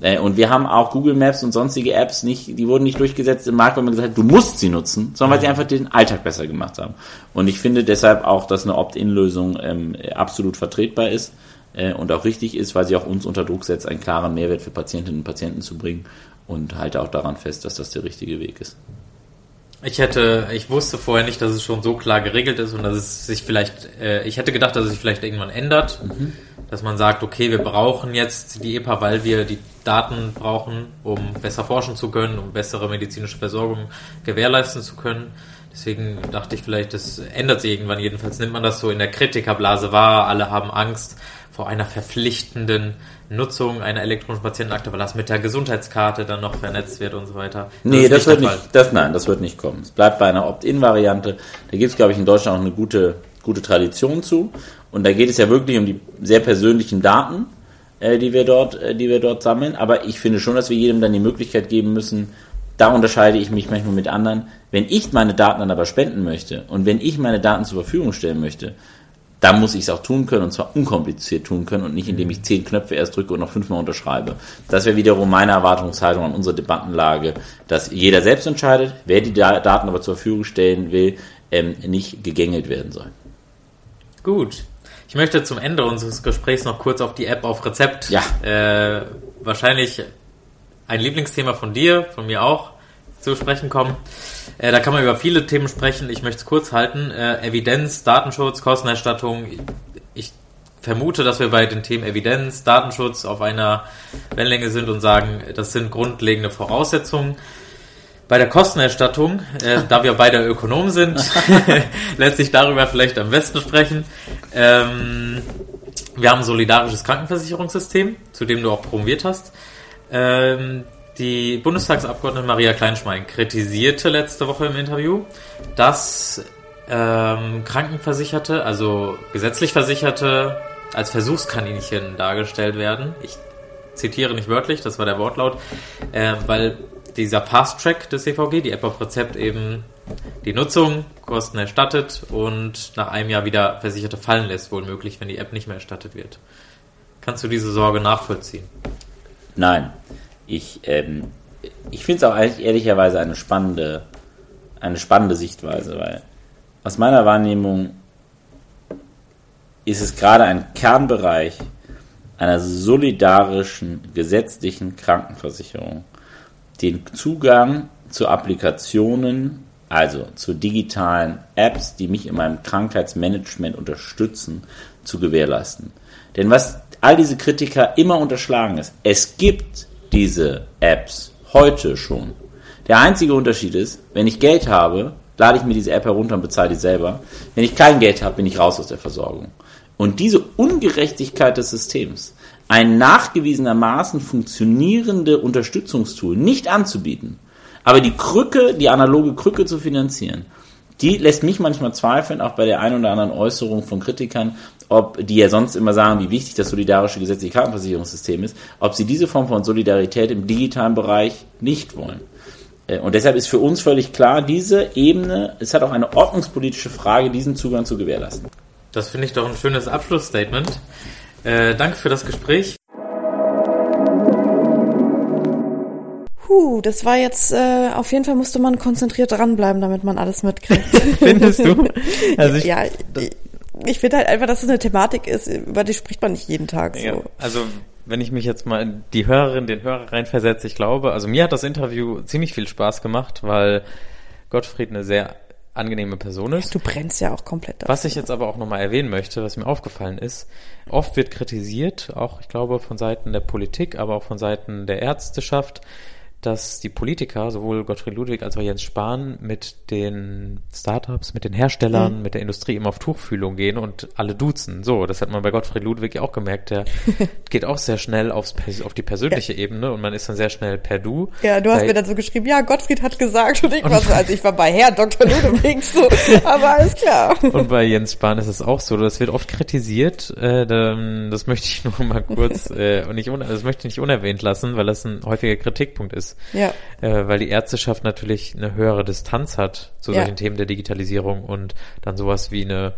Äh, und wir haben auch Google Maps und sonstige Apps nicht, die wurden nicht durchgesetzt im Markt, weil man gesagt hat, du musst sie nutzen, sondern weil sie einfach den Alltag besser gemacht haben. Und ich finde deshalb auch, dass eine Opt-in-Lösung ähm, absolut vertretbar ist und auch richtig ist, weil sie auch uns unter Druck setzt, einen klaren Mehrwert für Patientinnen und Patienten zu bringen und halte auch daran fest, dass das der richtige Weg ist. Ich hätte, ich wusste vorher nicht, dass es schon so klar geregelt ist und dass es sich vielleicht, äh, ich hätte gedacht, dass es sich vielleicht irgendwann ändert, mhm. dass man sagt, okay, wir brauchen jetzt die EPA, weil wir die Daten brauchen, um besser forschen zu können, um bessere medizinische Versorgung gewährleisten zu können. Deswegen dachte ich vielleicht, das ändert sich irgendwann. Jedenfalls nimmt man das so in der Kritikerblase wahr. Alle haben Angst vor einer verpflichtenden Nutzung einer elektronischen Patientenakte, weil das mit der Gesundheitskarte dann noch vernetzt wird und so weiter. Nee, ist das, wird nicht, das, nein, das wird nicht kommen. Es bleibt bei einer Opt-in-Variante. Da gibt es, glaube ich, in Deutschland auch eine gute, gute Tradition zu. Und da geht es ja wirklich um die sehr persönlichen Daten, äh, die wir dort, äh, die wir dort sammeln. Aber ich finde schon, dass wir jedem dann die Möglichkeit geben müssen, da unterscheide ich mich manchmal mit anderen. Wenn ich meine Daten dann aber spenden möchte und wenn ich meine Daten zur Verfügung stellen möchte, dann muss ich es auch tun können und zwar unkompliziert tun können und nicht indem ich zehn Knöpfe erst drücke und noch fünfmal unterschreibe. Das wäre wiederum meine Erwartungshaltung an unsere Debattenlage, dass jeder selbst entscheidet, wer die Da- Daten aber zur Verfügung stellen will, ähm, nicht gegängelt werden soll. Gut. Ich möchte zum Ende unseres Gesprächs noch kurz auf die App auf Rezept. Ja. Äh, wahrscheinlich ein Lieblingsthema von dir, von mir auch, zu sprechen kommen. Äh, da kann man über viele Themen sprechen. Ich möchte es kurz halten. Äh, Evidenz, Datenschutz, Kostenerstattung. Ich vermute, dass wir bei den Themen Evidenz, Datenschutz auf einer Wellenlänge sind und sagen, das sind grundlegende Voraussetzungen. Bei der Kostenerstattung, äh, da wir beide Ökonomen sind, lässt sich darüber vielleicht am besten sprechen. Ähm, wir haben ein solidarisches Krankenversicherungssystem, zu dem du auch promoviert hast. Ähm, die Bundestagsabgeordnete Maria Kleinschmein kritisierte letzte Woche im Interview, dass ähm, Krankenversicherte, also gesetzlich Versicherte, als Versuchskaninchen dargestellt werden. Ich zitiere nicht wörtlich, das war der Wortlaut, äh, weil dieser Fast Track des CVG, die App auf Rezept eben die Nutzung, Kosten erstattet und nach einem Jahr wieder Versicherte fallen lässt, wohl wenn die App nicht mehr erstattet wird. Kannst du diese Sorge nachvollziehen? Nein, ich, ähm, ich finde es auch eigentlich ehrlicherweise eine spannende, eine spannende Sichtweise, weil aus meiner Wahrnehmung ist es gerade ein Kernbereich einer solidarischen gesetzlichen Krankenversicherung, den Zugang zu Applikationen, also zu digitalen Apps, die mich in meinem Krankheitsmanagement unterstützen, zu gewährleisten. Denn was all diese Kritiker immer unterschlagen ist, es gibt diese Apps heute schon. Der einzige Unterschied ist, wenn ich Geld habe, lade ich mir diese App herunter und bezahle die selber. Wenn ich kein Geld habe, bin ich raus aus der Versorgung. Und diese Ungerechtigkeit des Systems, ein nachgewiesenermaßen funktionierende Unterstützungstool nicht anzubieten, aber die Krücke, die analoge Krücke zu finanzieren, die lässt mich manchmal zweifeln, auch bei der einen oder anderen Äußerung von Kritikern, ob die ja sonst immer sagen, wie wichtig das solidarische gesetzliche Krankenversicherungssystem ist, ob sie diese Form von Solidarität im digitalen Bereich nicht wollen. Äh, Und deshalb ist für uns völlig klar, diese Ebene, es hat auch eine ordnungspolitische Frage, diesen Zugang zu gewährleisten. Das finde ich doch ein schönes Abschlussstatement. Äh, danke für das Gespräch. Huh, das war jetzt, äh, auf jeden Fall musste man konzentriert dranbleiben, damit man alles mitkriegt. Findest du? Also ich, ja, ich, ich finde halt einfach, dass es eine Thematik ist, über die spricht man nicht jeden Tag so. Ja, also wenn ich mich jetzt mal in die Hörerin, den Hörer reinversetze, ich glaube, also mir hat das Interview ziemlich viel Spaß gemacht, weil Gottfried eine sehr angenehme Person ist. Du brennst ja auch komplett dafür. Was ich jetzt aber auch nochmal erwähnen möchte, was mir aufgefallen ist, oft wird kritisiert, auch ich glaube von Seiten der Politik, aber auch von Seiten der Ärzteschaft, dass die Politiker, sowohl Gottfried Ludwig als auch Jens Spahn, mit den Startups, mit den Herstellern, Mhm. mit der Industrie immer auf Tuchfühlung gehen und alle duzen. So, das hat man bei Gottfried Ludwig ja auch gemerkt. Der geht auch sehr schnell aufs, auf die persönliche Ebene und man ist dann sehr schnell per Du. Ja, du hast Bei- mir dann so geschrieben, ja, Gottfried hat gesagt und ich war so, also ich war bei Herr Dr. Ludewig so, aber alles klar. Und bei Jens Spahn ist es auch so, das wird oft kritisiert. Äh, das möchte ich nur mal kurz äh, und nicht das möchte ich nicht unerwähnt lassen, weil das ein häufiger Kritikpunkt ist. Ja. Äh, weil die Ärzteschaft natürlich eine höhere Distanz hat zu Ja. solchen Themen der Digitalisierung und dann sowas wie eine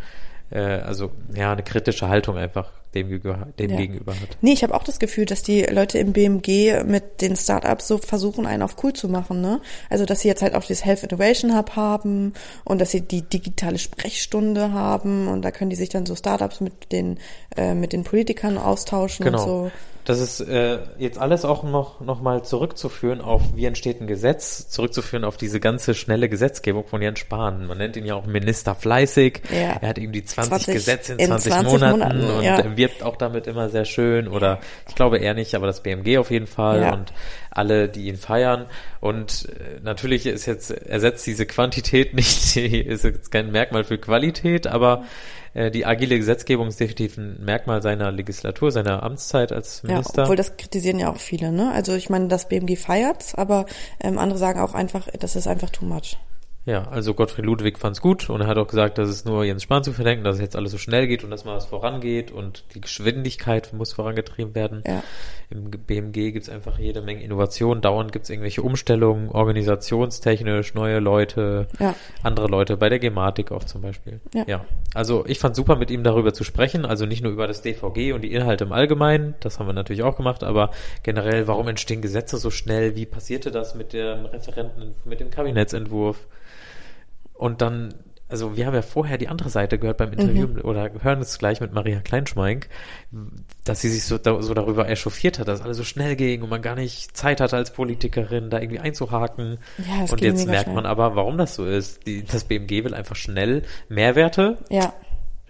äh, also ja eine kritische Haltung einfach dem, gegenüber- dem Ja. gegenüber hat. Nee, ich habe auch das Gefühl, dass die Leute im BMG mit den Startups so versuchen, einen auf cool zu machen, ne? Also, dass sie jetzt halt auch dieses Health Innovation Hub haben und dass sie die digitale Sprechstunde haben und da können die sich dann so Startups mit den äh, mit den Politikern austauschen Genau. und so. Das ist äh, jetzt alles auch noch, noch mal zurückzuführen auf, wie entsteht ein Gesetz, zurückzuführen auf diese ganze schnelle Gesetzgebung von Jens Spahn. Man nennt ihn ja auch Minister fleißig. Ja. Er hat eben die 20, 20 Gesetze in in 20, 20 Monaten, Monaten, und ja. er wirbt auch damit immer sehr schön. Oder ich glaube er nicht, aber das BMG auf jeden Fall Ja. und alle, die ihn feiern. Und äh, natürlich ist jetzt, ersetzt diese Quantität nicht, die ist jetzt kein Merkmal für Qualität, aber äh, die agile Gesetzgebung ist definitiv ein Merkmal seiner Legislatur, seiner Amtszeit als Minister. Ja, obwohl das kritisieren ja auch viele, ne? Also ich meine, das BMG feiert's, aber ähm, andere sagen auch einfach, das ist einfach too much. Ja, also Gottfried Ludwig fand's gut und er hat auch gesagt, dass es nur Jens Spahn zu verdenken, dass es jetzt alles so schnell geht und dass mal was vorangeht und die Geschwindigkeit muss vorangetrieben werden. Ja. Im BMG gibt's einfach jede Menge Innovation, dauernd gibt's irgendwelche Umstellungen, organisationstechnisch, neue Leute, Ja. andere Leute, bei der Gematik auch zum Beispiel. Ja. Also ich fand super mit ihm darüber zu sprechen, also nicht nur über das DVG und die Inhalte im Allgemeinen, das haben wir natürlich auch gemacht, aber generell, warum entstehen Gesetze so schnell, wie passierte das mit dem Referenten, mit dem Kabinettsentwurf? Und dann, also wir haben ja vorher die andere Seite gehört beim Interview oder hören es gleich mit Maria Kleinschmeink, dass sie sich so, da, so darüber echauffiert hat, dass alles so schnell ging und man gar nicht Zeit hatte als Politikerin, da irgendwie einzuhaken. Ja, und jetzt merkt schnell. man aber, warum das so ist. Die, das BMG will einfach schnell Mehrwerte, Ja.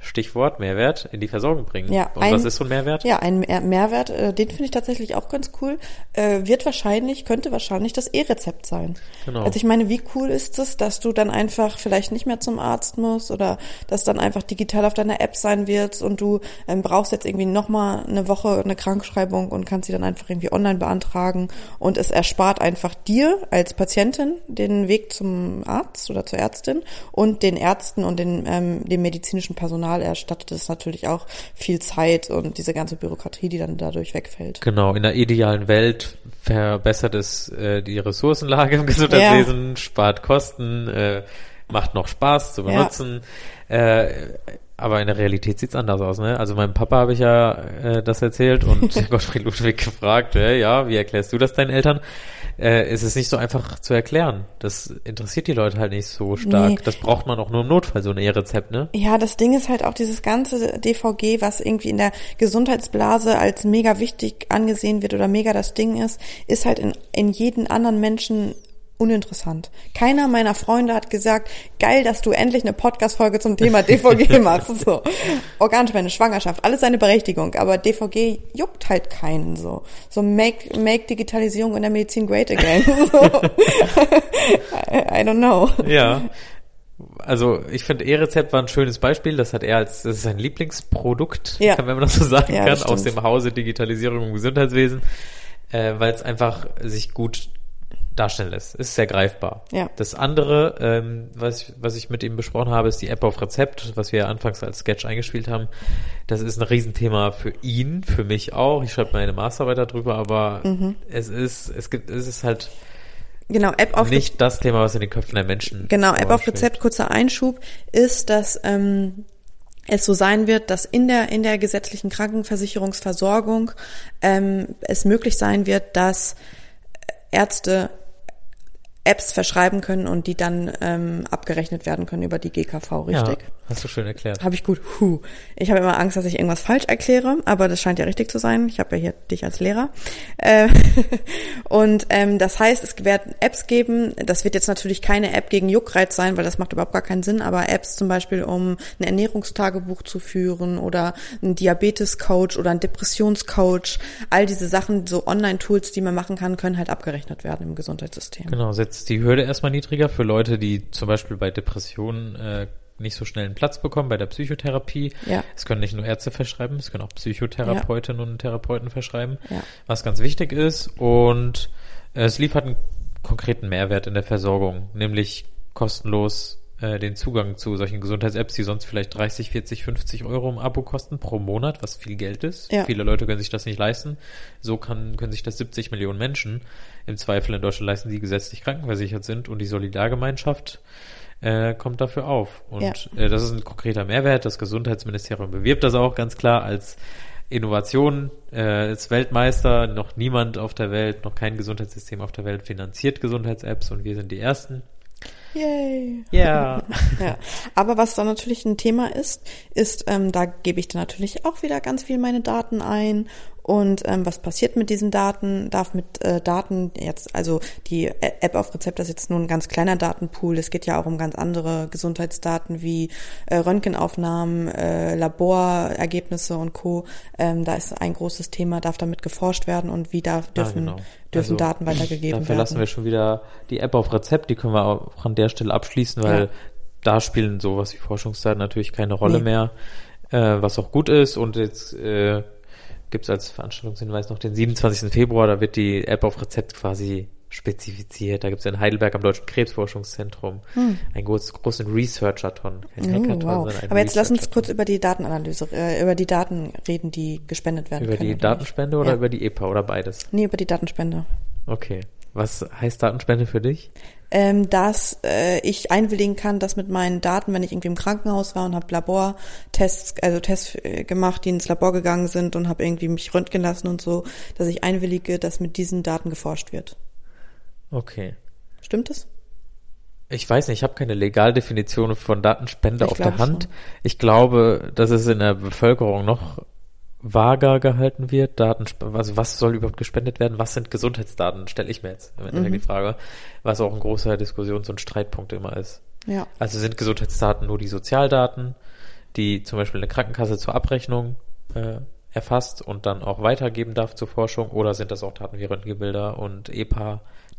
Stichwort Mehrwert, in die Versorgung bringen. Ja, und ein- was ist so ein Mehrwert? Ja, ein Mehr- Mehrwert, äh, den finde ich tatsächlich auch ganz cool, äh, wird wahrscheinlich, könnte wahrscheinlich das E-Rezept sein. Genau. Also ich meine, wie cool ist es, dass du dann einfach vielleicht nicht mehr zum Arzt musst oder dass dann einfach digital auf deiner App sein wird und du ähm, brauchst jetzt irgendwie nochmal eine Woche eine Krankschreibung und kannst sie dann einfach irgendwie online beantragen und es erspart einfach dir als Patientin den Weg zum Arzt oder zur Ärztin und den Ärzten und den, ähm, dem medizinischen Personal erstattet es natürlich auch viel Zeit und diese ganze Bürokratie, die dann dadurch wegfällt. Genau, in der idealen Welt verbessert es äh, die Ressourcenlage im Gesundheitswesen, spart Kosten, äh, macht noch Spaß zu Ja. benutzen. Äh, aber in der Realität sieht's anders aus, ne? Also meinem Papa habe ich ja äh, das erzählt und Gottfried Ludwig gefragt, äh, ja, wie erklärst du das deinen Eltern? Äh, es ist nicht so einfach zu erklären. Das interessiert die Leute halt nicht so stark. Nee. Das braucht man auch nur im Notfall, so ein E-Rezept, ne? Ja, das Ding ist halt auch dieses ganze DVG, was irgendwie in der Gesundheitsblase als mega wichtig angesehen wird oder mega das Ding ist, ist halt in, in jeden anderen Menschen uninteressant. Keiner meiner Freunde hat gesagt, geil, dass du endlich eine Podcast-Folge zum Thema DVG machst. So. Organspende, Schwangerschaft, alles seine Berechtigung, aber DVG juckt halt keinen so. So make, make Digitalisierung in der Medizin great again. So. I, I don't know. Ja. Also ich finde E-Rezept war ein schönes Beispiel. Das hat er als das ist sein Lieblingsprodukt, Ja. kann, wenn man das so sagen Ja, kann, aus dem Hause Digitalisierung im Gesundheitswesen, äh, weil es einfach sich gut darstellen lässt. Es ist sehr greifbar. Ja. Das andere, ähm, was, ich, was ich mit ihm besprochen habe, ist die App auf Rezept, was wir anfangs als Sketch eingespielt haben. Das ist ein Riesenthema für ihn, für mich auch. Ich schreibe meine Masterarbeit darüber, aber Mhm. es ist, es gibt, es ist halt Genau, App auf nicht das Thema, was in den Köpfen der Menschen Genau, App auf. Rezept, kurzer Einschub, ist, dass ähm, es so sein wird, dass in der, in der gesetzlichen Krankenversicherungsversorgung ähm, es möglich sein wird, dass Ärzte Apps verschreiben können und die dann ähm, abgerechnet werden können über die GKV, richtig? Ja, hast du schön erklärt. Habe ich gut. Huh. Ich habe immer Angst, dass ich irgendwas falsch erkläre, aber das scheint ja richtig zu sein. Ich habe ja hier dich als Lehrer. Äh, und ähm, das heißt, es werden Apps geben. Das wird jetzt natürlich keine App gegen Juckreiz sein, weil das macht überhaupt gar keinen Sinn. Aber Apps zum Beispiel, um ein Ernährungstagebuch zu führen oder ein Diabetes-Coach oder ein Depressionscoach. All diese Sachen, so Online-Tools, die man machen kann, können halt abgerechnet werden im Gesundheitssystem. Genau, setzt die Hürde erstmal niedriger für Leute, die zum Beispiel bei Depressionen äh, nicht so schnell einen Platz bekommen bei der Psychotherapie. Ja. Es können nicht nur Ärzte verschreiben, es können auch Psychotherapeutinnen und Therapeuten verschreiben, Ja. was ganz wichtig ist. Und es liefert einen konkreten Mehrwert in der Versorgung, nämlich kostenlos äh, den Zugang zu solchen Gesundheits-Apps, die sonst vielleicht 30, 40, 50 Euro im Abo kosten pro Monat, was viel Geld ist. Ja. Viele Leute können sich das nicht leisten. So kann, können sich das 70 Millionen Menschen im Zweifel in Deutschland leisten, die gesetzlich krankenversichert sind und die Solidargemeinschaft äh, kommt dafür auf. Und Ja. äh, das ist ein konkreter Mehrwert. Das Gesundheitsministerium bewirbt das auch ganz klar als Innovation, äh, als Weltmeister. Noch niemand auf der Welt, noch kein Gesundheitssystem auf der Welt finanziert Gesundheits-Apps und wir sind die Ersten. Yay. Ja. Ja, aber was dann natürlich ein Thema ist, ist, ähm, da gebe ich dann natürlich auch wieder ganz viel meine Daten ein und ähm, was passiert mit diesen Daten, darf mit äh, Daten jetzt, also die App auf Rezept ist jetzt nur ein ganz kleiner Datenpool, es geht ja auch um ganz andere Gesundheitsdaten wie äh, Röntgenaufnahmen, äh, Laborergebnisse und Co. Ähm, da ist ein großes Thema, darf damit geforscht werden und wie darf, dürfen, Ja, genau. dürfen Also, Daten weitergegeben Da verlassen werden. wir schon wieder die App auf Rezept, die können wir auch an der Stelle abschließen, weil Ja. da spielen sowas wie Forschungsdaten natürlich keine Rolle Nee. mehr, äh, was auch gut ist. Und jetzt äh, gibt es als Veranstaltungshinweis noch den 27. Februar, da wird die App auf Rezept quasi spezifiziert. Da gibt es in Heidelberg am Deutschen Krebsforschungszentrum einen groß, großen Researcher-Ton. Kein Hm. Oh, wow. Aber jetzt lass uns kurz über die Datenanalyse, äh, über die Daten reden, die gespendet werden Über können. die oder Datenspende oder Ja. über die EPA oder beides? Nee, über die Datenspende. Okay. Was heißt Datenspende für dich? ähm, dass äh, ich einwilligen kann, dass mit meinen Daten, wenn ich irgendwie im Krankenhaus war und habe Labortests, also Tests äh, gemacht, die ins Labor gegangen sind und habe irgendwie mich röntgen lassen und so, dass ich einwillige, dass mit diesen Daten geforscht wird. Okay. Stimmt das? Ich weiß nicht, ich habe keine Legaldefinition von Datenspende Ich auf der Hand. schon. Ich glaube, dass es in der Bevölkerung noch vager gehalten wird. Daten, also was soll überhaupt gespendet werden? Was sind Gesundheitsdaten? Stelle ich mir jetzt im Mhm. Endeffekt die Frage, was auch ein großer Diskussions- und Streitpunkt immer ist. Ja. Also sind Gesundheitsdaten nur die Sozialdaten, die zum Beispiel eine Krankenkasse zur Abrechnung äh, erfasst und dann auch weitergeben darf zur Forschung, oder sind das auch Daten wie Röntgenbilder und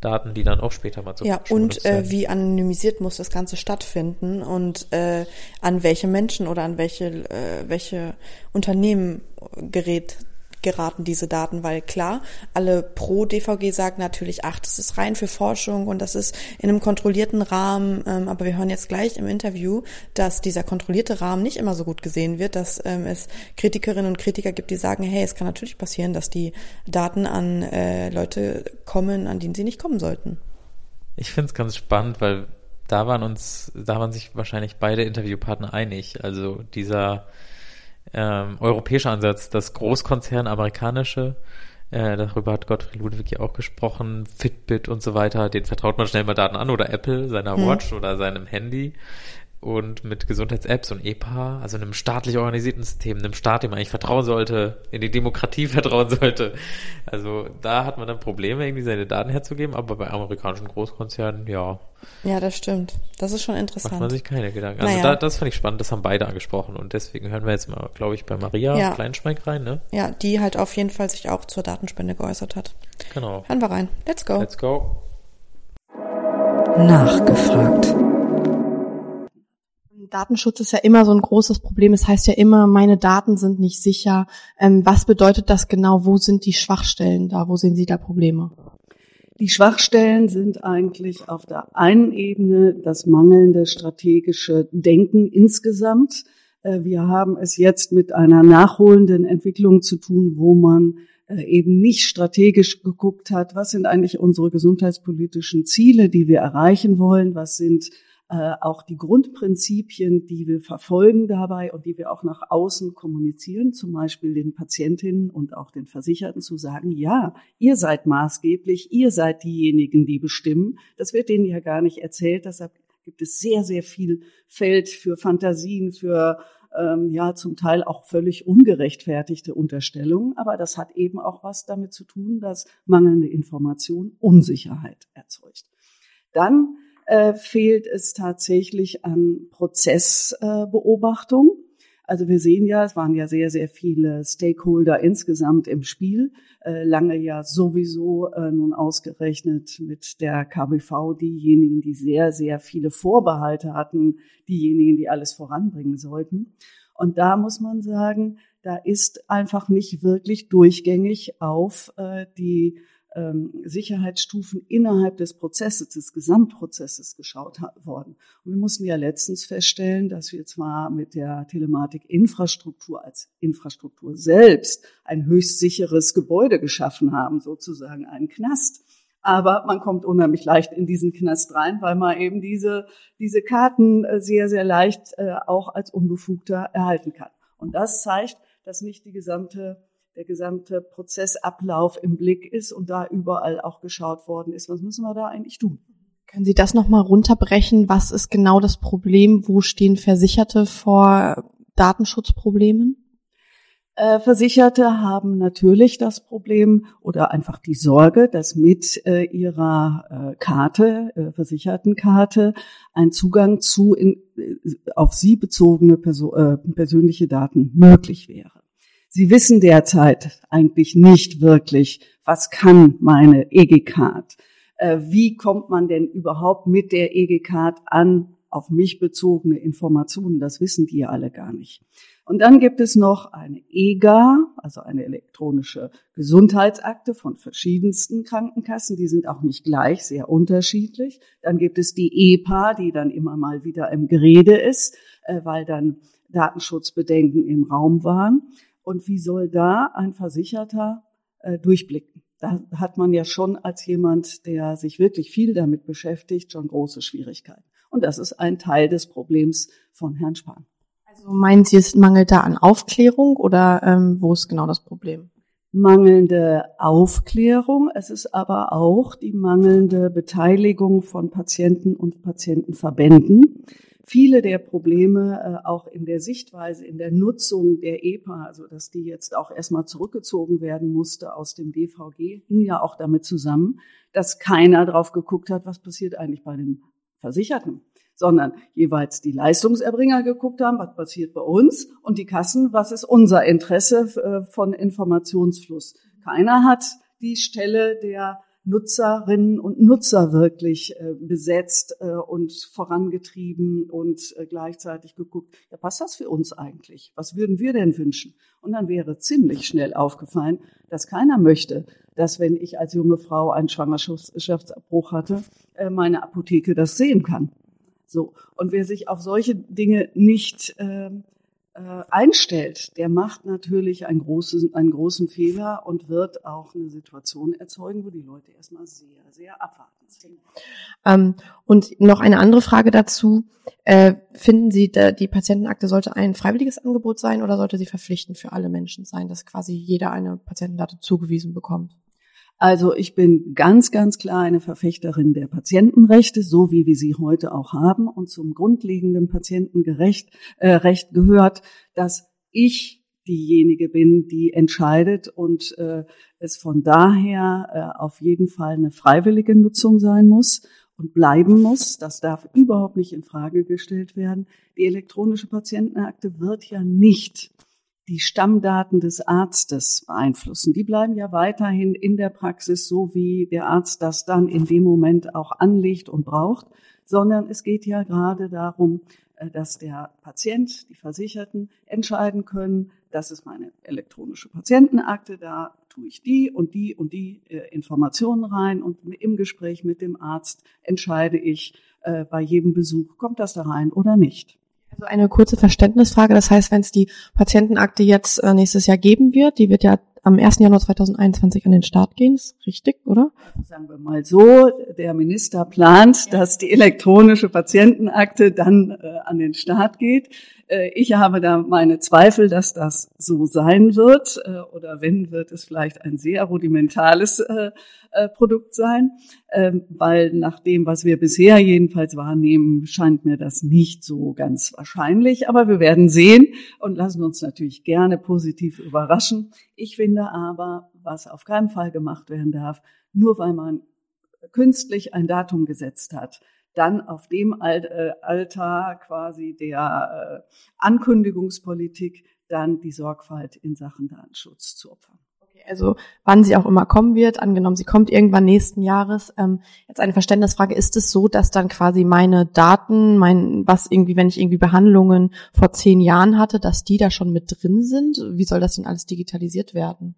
EPA-Daten, die dann auch später mal zur Ja, und äh, wie anonymisiert muss das Ganze stattfinden und äh, an welche Menschen oder an welche, äh, welche Unternehmen gerät, geraten diese Daten, weil klar, alle pro DVG sagen natürlich, ach, das ist rein für Forschung und das ist in einem kontrollierten Rahmen, ähm, aber wir hören jetzt gleich im Interview, dass dieser kontrollierte Rahmen nicht immer so gut gesehen wird, dass ähm, es Kritikerinnen und Kritiker gibt, die sagen, hey, es kann natürlich passieren, dass die Daten an äh, Leute kommen, an denen sie nicht kommen sollten. Ich finde es ganz spannend, weil da waren uns, da waren sich wahrscheinlich beide Interviewpartner einig. Also dieser ähm, europäische Ansatz, das Großkonzern amerikanische, äh, darüber hat Gottfried Ludwig ja auch gesprochen, Fitbit und so weiter, den vertraut man schnell mal Daten an oder Apple, seiner Watch oder seinem Handy. Und mit Gesundheits-Apps und EPA, also einem staatlich organisierten System, einem Staat, dem man eigentlich vertrauen sollte, in die Demokratie vertrauen sollte. Also da hat man dann Probleme, irgendwie seine Daten herzugeben, aber bei amerikanischen Großkonzernen, ja, Ja, das stimmt. Das ist schon macht interessant. man sich keine Gedanken. Also Naja. da, das fand ich spannend, das haben beide angesprochen und deswegen hören wir jetzt mal, glaube ich, bei Maria Ja. Kleinschmeck rein, ne? Ja, die halt auf jeden Fall sich auch zur Datenspende geäußert hat. Genau. Hören wir rein. Let's go. Let's go. Nachgefragt. Datenschutz ist ja immer so ein großes Problem. Es heißt ja immer, meine Daten sind nicht sicher. Ähm, was bedeutet das genau? Wo sind die Schwachstellen da? Wo sehen Sie da Probleme? Die Schwachstellen sind eigentlich auf der einen Ebene das mangelnde strategische Denken insgesamt. Äh, Wir haben es jetzt mit einer nachholenden Entwicklung zu tun, wo man äh, eben nicht strategisch geguckt hat, was sind eigentlich unsere gesundheitspolitischen Ziele, die wir erreichen wollen, was sind äh, auch die Grundprinzipien, die wir verfolgen dabei und die wir auch nach außen kommunizieren, zum Beispiel den Patientinnen und auch den Versicherten zu sagen, ja, ihr seid maßgeblich, ihr seid diejenigen, die bestimmen. Das wird denen ja gar nicht erzählt, deshalb gibt es sehr, sehr viel Feld für Fantasien, für ähm, ja zum Teil auch völlig ungerechtfertigte Unterstellungen, aber das hat eben auch was damit zu tun, dass mangelnde Information Unsicherheit erzeugt. Dann äh, fehlt es tatsächlich an Prozessbeobachtung. Also wir sehen ja, es waren ja sehr, sehr viele Stakeholder insgesamt im Spiel. Äh, lange ja sowieso äh, nun ausgerechnet mit der KBV diejenigen, die sehr, sehr viele Vorbehalte hatten, diejenigen, die alles voranbringen sollten. Und da muss man sagen, da ist einfach nicht wirklich durchgängig auf äh, die ähm, Sicherheitsstufen innerhalb des Prozesses, des Gesamtprozesses geschaut ha- worden. Und wir mussten ja letztens feststellen, dass wir zwar mit der Telematik-Infrastruktur als Infrastruktur selbst ein höchst sicheres Gebäude geschaffen haben, sozusagen einen Knast. Aber man kommt unheimlich leicht in diesen Knast rein, weil man eben diese, diese Karten äh, sehr, sehr leicht äh, auch als Unbefugter erhalten kann. Und das zeigt, dass nicht die gesamte der gesamte Prozessablauf im Blick ist und da überall auch geschaut worden ist. Was müssen wir da eigentlich tun? Können Sie das nochmal runterbrechen? Was ist genau das Problem? Wo stehen Versicherte vor Datenschutzproblemen? Äh, Versicherte haben natürlich das Problem oder einfach die Sorge, dass mit äh, ihrer äh, Karte, äh, Versichertenkarte, ein Zugang zu in, auf sie bezogene Perso persönliche Daten möglich wäre. Sie wissen derzeit eigentlich nicht wirklich, was kann meine EG-Card. Wie kommt man denn überhaupt mit der EG-Card an auf mich bezogene Informationen? Das wissen die ja alle gar nicht. Und dann gibt es noch eine EGA, also eine elektronische Gesundheitsakte von verschiedensten Krankenkassen. Die sind auch nicht gleich, sehr unterschiedlich. Dann gibt es die EPA, die dann immer mal wieder im Gerede ist, äh, weil dann Datenschutzbedenken im Raum waren. Und wie soll da ein Versicherter äh, durchblicken? Da hat man ja schon als jemand, der sich wirklich viel damit beschäftigt, schon große Schwierigkeiten. Und das ist ein Teil des Problems von Herrn Spahn. Also meinen Sie, es mangelt da an Aufklärung oder ähm, wo ist genau das Problem? Mangelnde Aufklärung, es ist aber auch die mangelnde Beteiligung von Patienten und Patientenverbänden. Viele der Probleme äh, auch in der Sichtweise, in der Nutzung der EPA, also dass die jetzt auch erstmal zurückgezogen werden musste aus dem DVG, hing ja auch damit zusammen, dass keiner drauf geguckt hat, was passiert eigentlich bei dem Versicherten sondern jeweils die Leistungserbringer geguckt haben, was passiert bei uns und die Kassen, was ist unser Interesse äh, von Informationsfluss. Keiner hat die Stelle der Nutzerinnen und Nutzer wirklich äh, besetzt äh, und vorangetrieben und gleichzeitig geguckt, ja, passt das für uns eigentlich? Was würden wir denn wünschen? Und dann wäre ziemlich schnell aufgefallen, dass keiner möchte, dass wenn ich als junge Frau einen Schwangerschaftsabbruch hatte, meine Apotheke das sehen kann. So. Und wer sich auf solche Dinge nicht äh, einstellt, der macht natürlich einen großen, einen großen Fehler und wird auch eine Situation erzeugen, wo die Leute erstmal sehr, sehr abwarten. Ähm, und noch eine andere Frage dazu. Äh, finden Sie, die Patientenakte sollte ein freiwilliges Angebot sein oder sollte sie verpflichtend für alle Menschen sein, dass quasi jeder eine Patientendate zugewiesen bekommt? Also ich bin ganz, ganz klar eine Verfechterin der Patientenrechte, so wie wir sie heute auch haben. Und zum grundlegenden Patientenrecht äh, Recht gehört, dass ich diejenige bin, die entscheidet und äh, es von daher äh, auf jeden Fall eine freiwillige Nutzung sein muss und bleiben muss. Das darf überhaupt nicht in Frage gestellt werden. Die elektronische Patientenakte wird ja nicht die Stammdaten des Arztes beeinflussen. Die bleiben ja weiterhin in der Praxis so, wie der Arzt das dann in dem Moment auch anlegt und braucht, sondern es geht ja gerade darum, äh, dass der Patient, die Versicherten entscheiden können, das ist meine elektronische Patientenakte, da tue ich die und die und die äh, Informationen rein und im Gespräch mit dem Arzt entscheide ich äh, bei jedem Besuch, kommt das da rein oder nicht. Also eine kurze Verständnisfrage. Das heißt, wenn es die Patientenakte jetzt äh, nächstes Jahr geben wird, die wird ja am 1. Januar 2021 an den Start gehen, ist richtig, oder? Sagen wir mal so, der Minister plant, dass die elektronische Patientenakte dann äh, an den Start geht. Äh, ich habe da meine Zweifel, dass das so sein wird. Äh, oder wenn, wird es vielleicht ein sehr rudimentales äh, Produkt sein. Ähm, weil nach dem, was wir bisher jedenfalls wahrnehmen, scheint mir das nicht so ganz wahrscheinlich. Aber wir werden sehen und lassen uns natürlich gerne positiv überraschen. Ich finde aber, was auf keinen Fall gemacht werden darf, nur weil man künstlich ein Datum gesetzt hat, dann auf dem äh, Altar quasi der äh, Ankündigungspolitik dann die Sorgfalt in Sachen Datenschutz zu opfern. Also wann sie auch immer kommen wird, angenommen, sie kommt irgendwann nächsten Jahres. Ähm, jetzt eine Verständnisfrage, ist es so, dass dann quasi meine Daten, mein, was irgendwie, wenn ich irgendwie Behandlungen vor zehn Jahren hatte, dass die da schon mit drin sind? Wie soll das denn alles digitalisiert werden?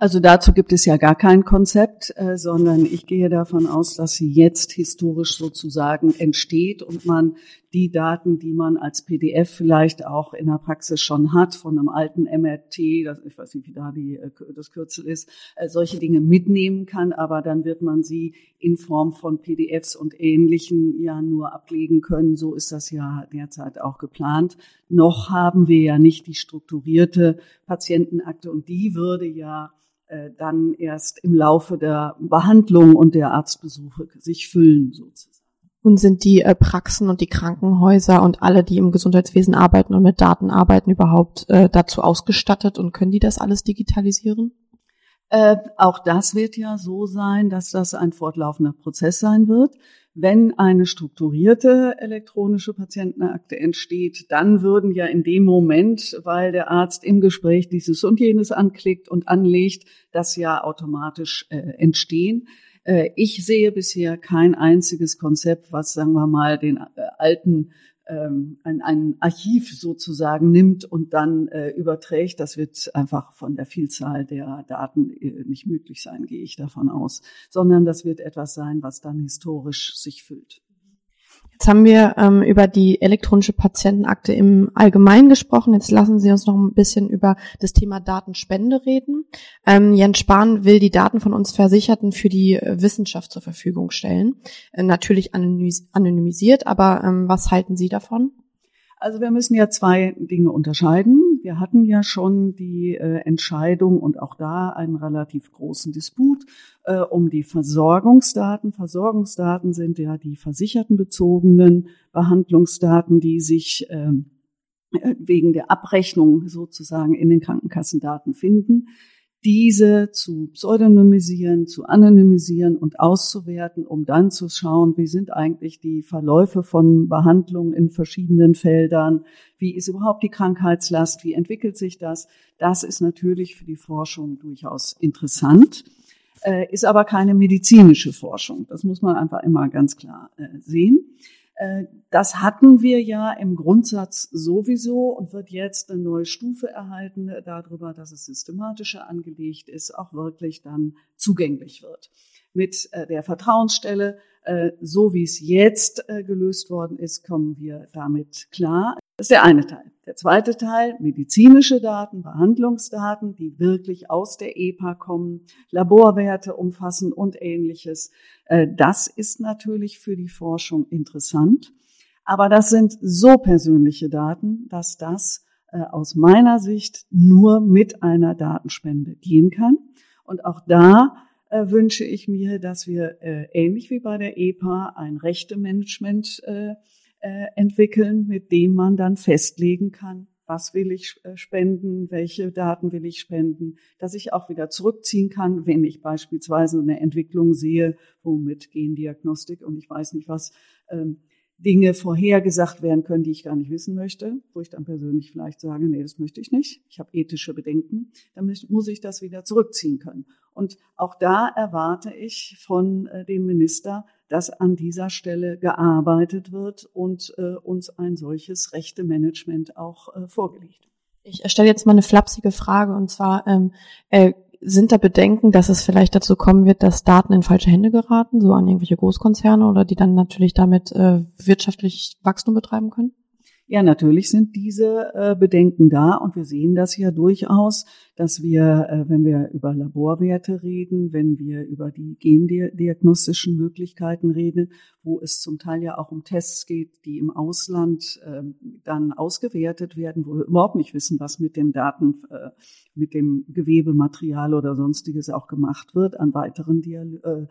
Also dazu gibt es ja gar kein Konzept, äh, sondern ich gehe davon aus, dass sie jetzt historisch sozusagen entsteht und man die Daten, die man als PDF vielleicht auch in der Praxis schon hat, von einem alten MRT, das, ich weiß nicht, wie da die, äh, das Kürzel ist, äh, solche Dinge mitnehmen kann, aber dann wird man sie in Form von PDFs und Ähnlichem ja nur ablegen können. So ist das ja derzeit auch geplant. Noch haben wir ja nicht die strukturierte Patientenakte und die würde ja dann erst im Laufe der Behandlung und der Arztbesuche sich füllen sozusagen. Nun sind die äh, Praxen und die Krankenhäuser und alle, die im Gesundheitswesen arbeiten und mit Daten arbeiten, überhaupt äh, dazu ausgestattet und können die das alles digitalisieren? Äh, auch das wird ja so sein, dass das ein fortlaufender Prozess sein wird. Wenn eine strukturierte elektronische Patientenakte entsteht, dann würden ja in dem Moment, weil der Arzt im Gespräch dieses und jenes anklickt und anlegt, das ja automatisch äh, entstehen. Äh, ich sehe bisher kein einziges Konzept, was, sagen wir mal, den äh, alten ähm, ein, ein Archiv sozusagen nimmt und dann äh, überträgt. Das wird einfach von der Vielzahl der Daten äh, nicht möglich sein, gehe ich davon aus, sondern das wird etwas sein, was dann historisch sich füllt. Jetzt haben wir ähm, über die elektronische Patientenakte im Allgemeinen gesprochen. Jetzt lassen Sie uns noch ein bisschen über das Thema Datenspende reden. Ähm, Jens Spahn will die Daten von uns Versicherten für die äh, Wissenschaft zur Verfügung stellen. Äh, natürlich anonymis anonymisiert, aber ähm, was halten Sie davon? Also wir müssen ja zwei Dinge unterscheiden. Wir hatten ja schon die äh, Entscheidung und auch da einen relativ großen Disput äh, um die Versorgungsdaten. Versorgungsdaten sind ja die versichertenbezogenen Behandlungsdaten, die sich ähm, äh, wegen der Abrechnung sozusagen in den Krankenkassendaten finden diese zu pseudonymisieren, zu anonymisieren und auszuwerten, um dann zu schauen, wie sind eigentlich die Verläufe von Behandlungen in verschiedenen Feldern, wie ist überhaupt die Krankheitslast, wie entwickelt sich das. Das ist natürlich für die Forschung durchaus interessant, äh, ist aber keine medizinische Forschung. Das muss man einfach immer ganz klar äh, sehen. Äh, das hatten wir ja im Grundsatz sowieso und wird jetzt eine neue Stufe erhalten darüber, dass es systematischer angelegt ist, auch wirklich dann zugänglich wird. Mit äh, der Vertrauensstelle, äh, so wie es jetzt gelöst worden ist, kommen wir damit klar. Das ist der eine Teil. Der zweite Teil, medizinische Daten, Behandlungsdaten, die wirklich aus der EPA kommen, Laborwerte umfassen und ähnliches. Äh, das ist natürlich für die Forschung interessant. Aber das sind so persönliche Daten, dass das äh, aus meiner Sicht nur mit einer Datenspende gehen kann. Und auch da äh, wünsche ich mir, dass wir ähnlich wie bei der EPA ein Rechtemanagement äh, entwickeln, mit dem man dann festlegen kann, was will ich äh, spenden, welche Daten will ich spenden, dass ich auch wieder zurückziehen kann, wenn ich beispielsweise eine Entwicklung sehe, womit Gendiagnostik und ich weiß nicht was, ähm, Dinge vorhergesagt werden können, die ich gar nicht wissen möchte, wo ich dann persönlich vielleicht sage, nee, das möchte ich nicht, ich habe ethische Bedenken, dann muss ich das wieder zurückziehen können. Und auch da erwarte ich von äh, dem Minister, dass an dieser Stelle gearbeitet wird und äh, uns ein solches rechte Management auch äh, vorgelegt. Ich stelle jetzt mal eine flapsige Frage und zwar ähm, äh, sind da Bedenken, dass es vielleicht dazu kommen wird, dass Daten in falsche Hände geraten, so an irgendwelche Großkonzerne oder die dann natürlich damit äh, wirtschaftlich Wachstum betreiben können? Ja, natürlich sind diese äh, Bedenken da und wir sehen das ja durchaus, dass wir, äh, wenn wir über Laborwerte reden, wenn wir über die gendiagnostischen Möglichkeiten reden, wo es zum Teil ja auch um Tests geht, die im Ausland äh, dann ausgewertet werden, wo wir überhaupt nicht wissen, was mit dem Daten, äh, mit dem Gewebematerial oder sonstiges auch gemacht wird an weiteren Dial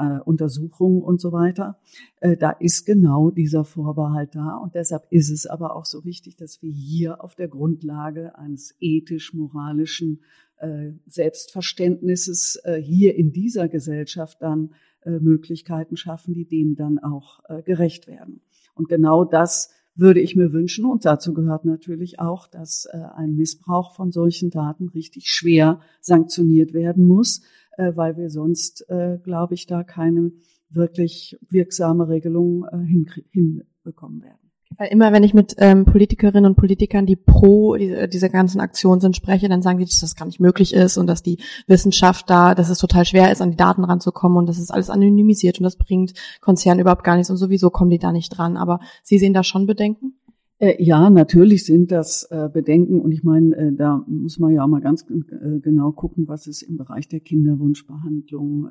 äh, Untersuchungen und so weiter. Äh, da ist genau dieser Vorbehalt da und deshalb ist es aber auch so wichtig, dass wir hier auf der Grundlage eines ethisch-moralischen äh, Selbstverständnisses äh, hier in dieser Gesellschaft dann äh, Möglichkeiten schaffen, die dem dann auch gerecht werden. Und genau das würde ich mir wünschen. Und dazu gehört natürlich auch, dass äh, ein Missbrauch von solchen Daten richtig schwer sanktioniert werden muss, äh, weil wir sonst, äh, glaube ich, da keine wirklich wirksame Regelung äh, hinbekommen werden. Weil immer, wenn ich mit ähm, Politikerinnen und Politikern, die pro diese, diese ganzen Aktionen sind, spreche, dann sagen die, dass das gar nicht möglich ist und dass die Wissenschaft da, dass es total schwer ist, an die Daten ranzukommen und das ist alles anonymisiert und das bringt Konzernen überhaupt gar nichts und sowieso kommen die da nicht dran. Aber Sie sehen da schon Bedenken? Äh, ja, natürlich sind das äh, Bedenken und ich meine, äh, da muss man ja auch mal ganz genau gucken, was es im Bereich der Kinderwunschbehandlung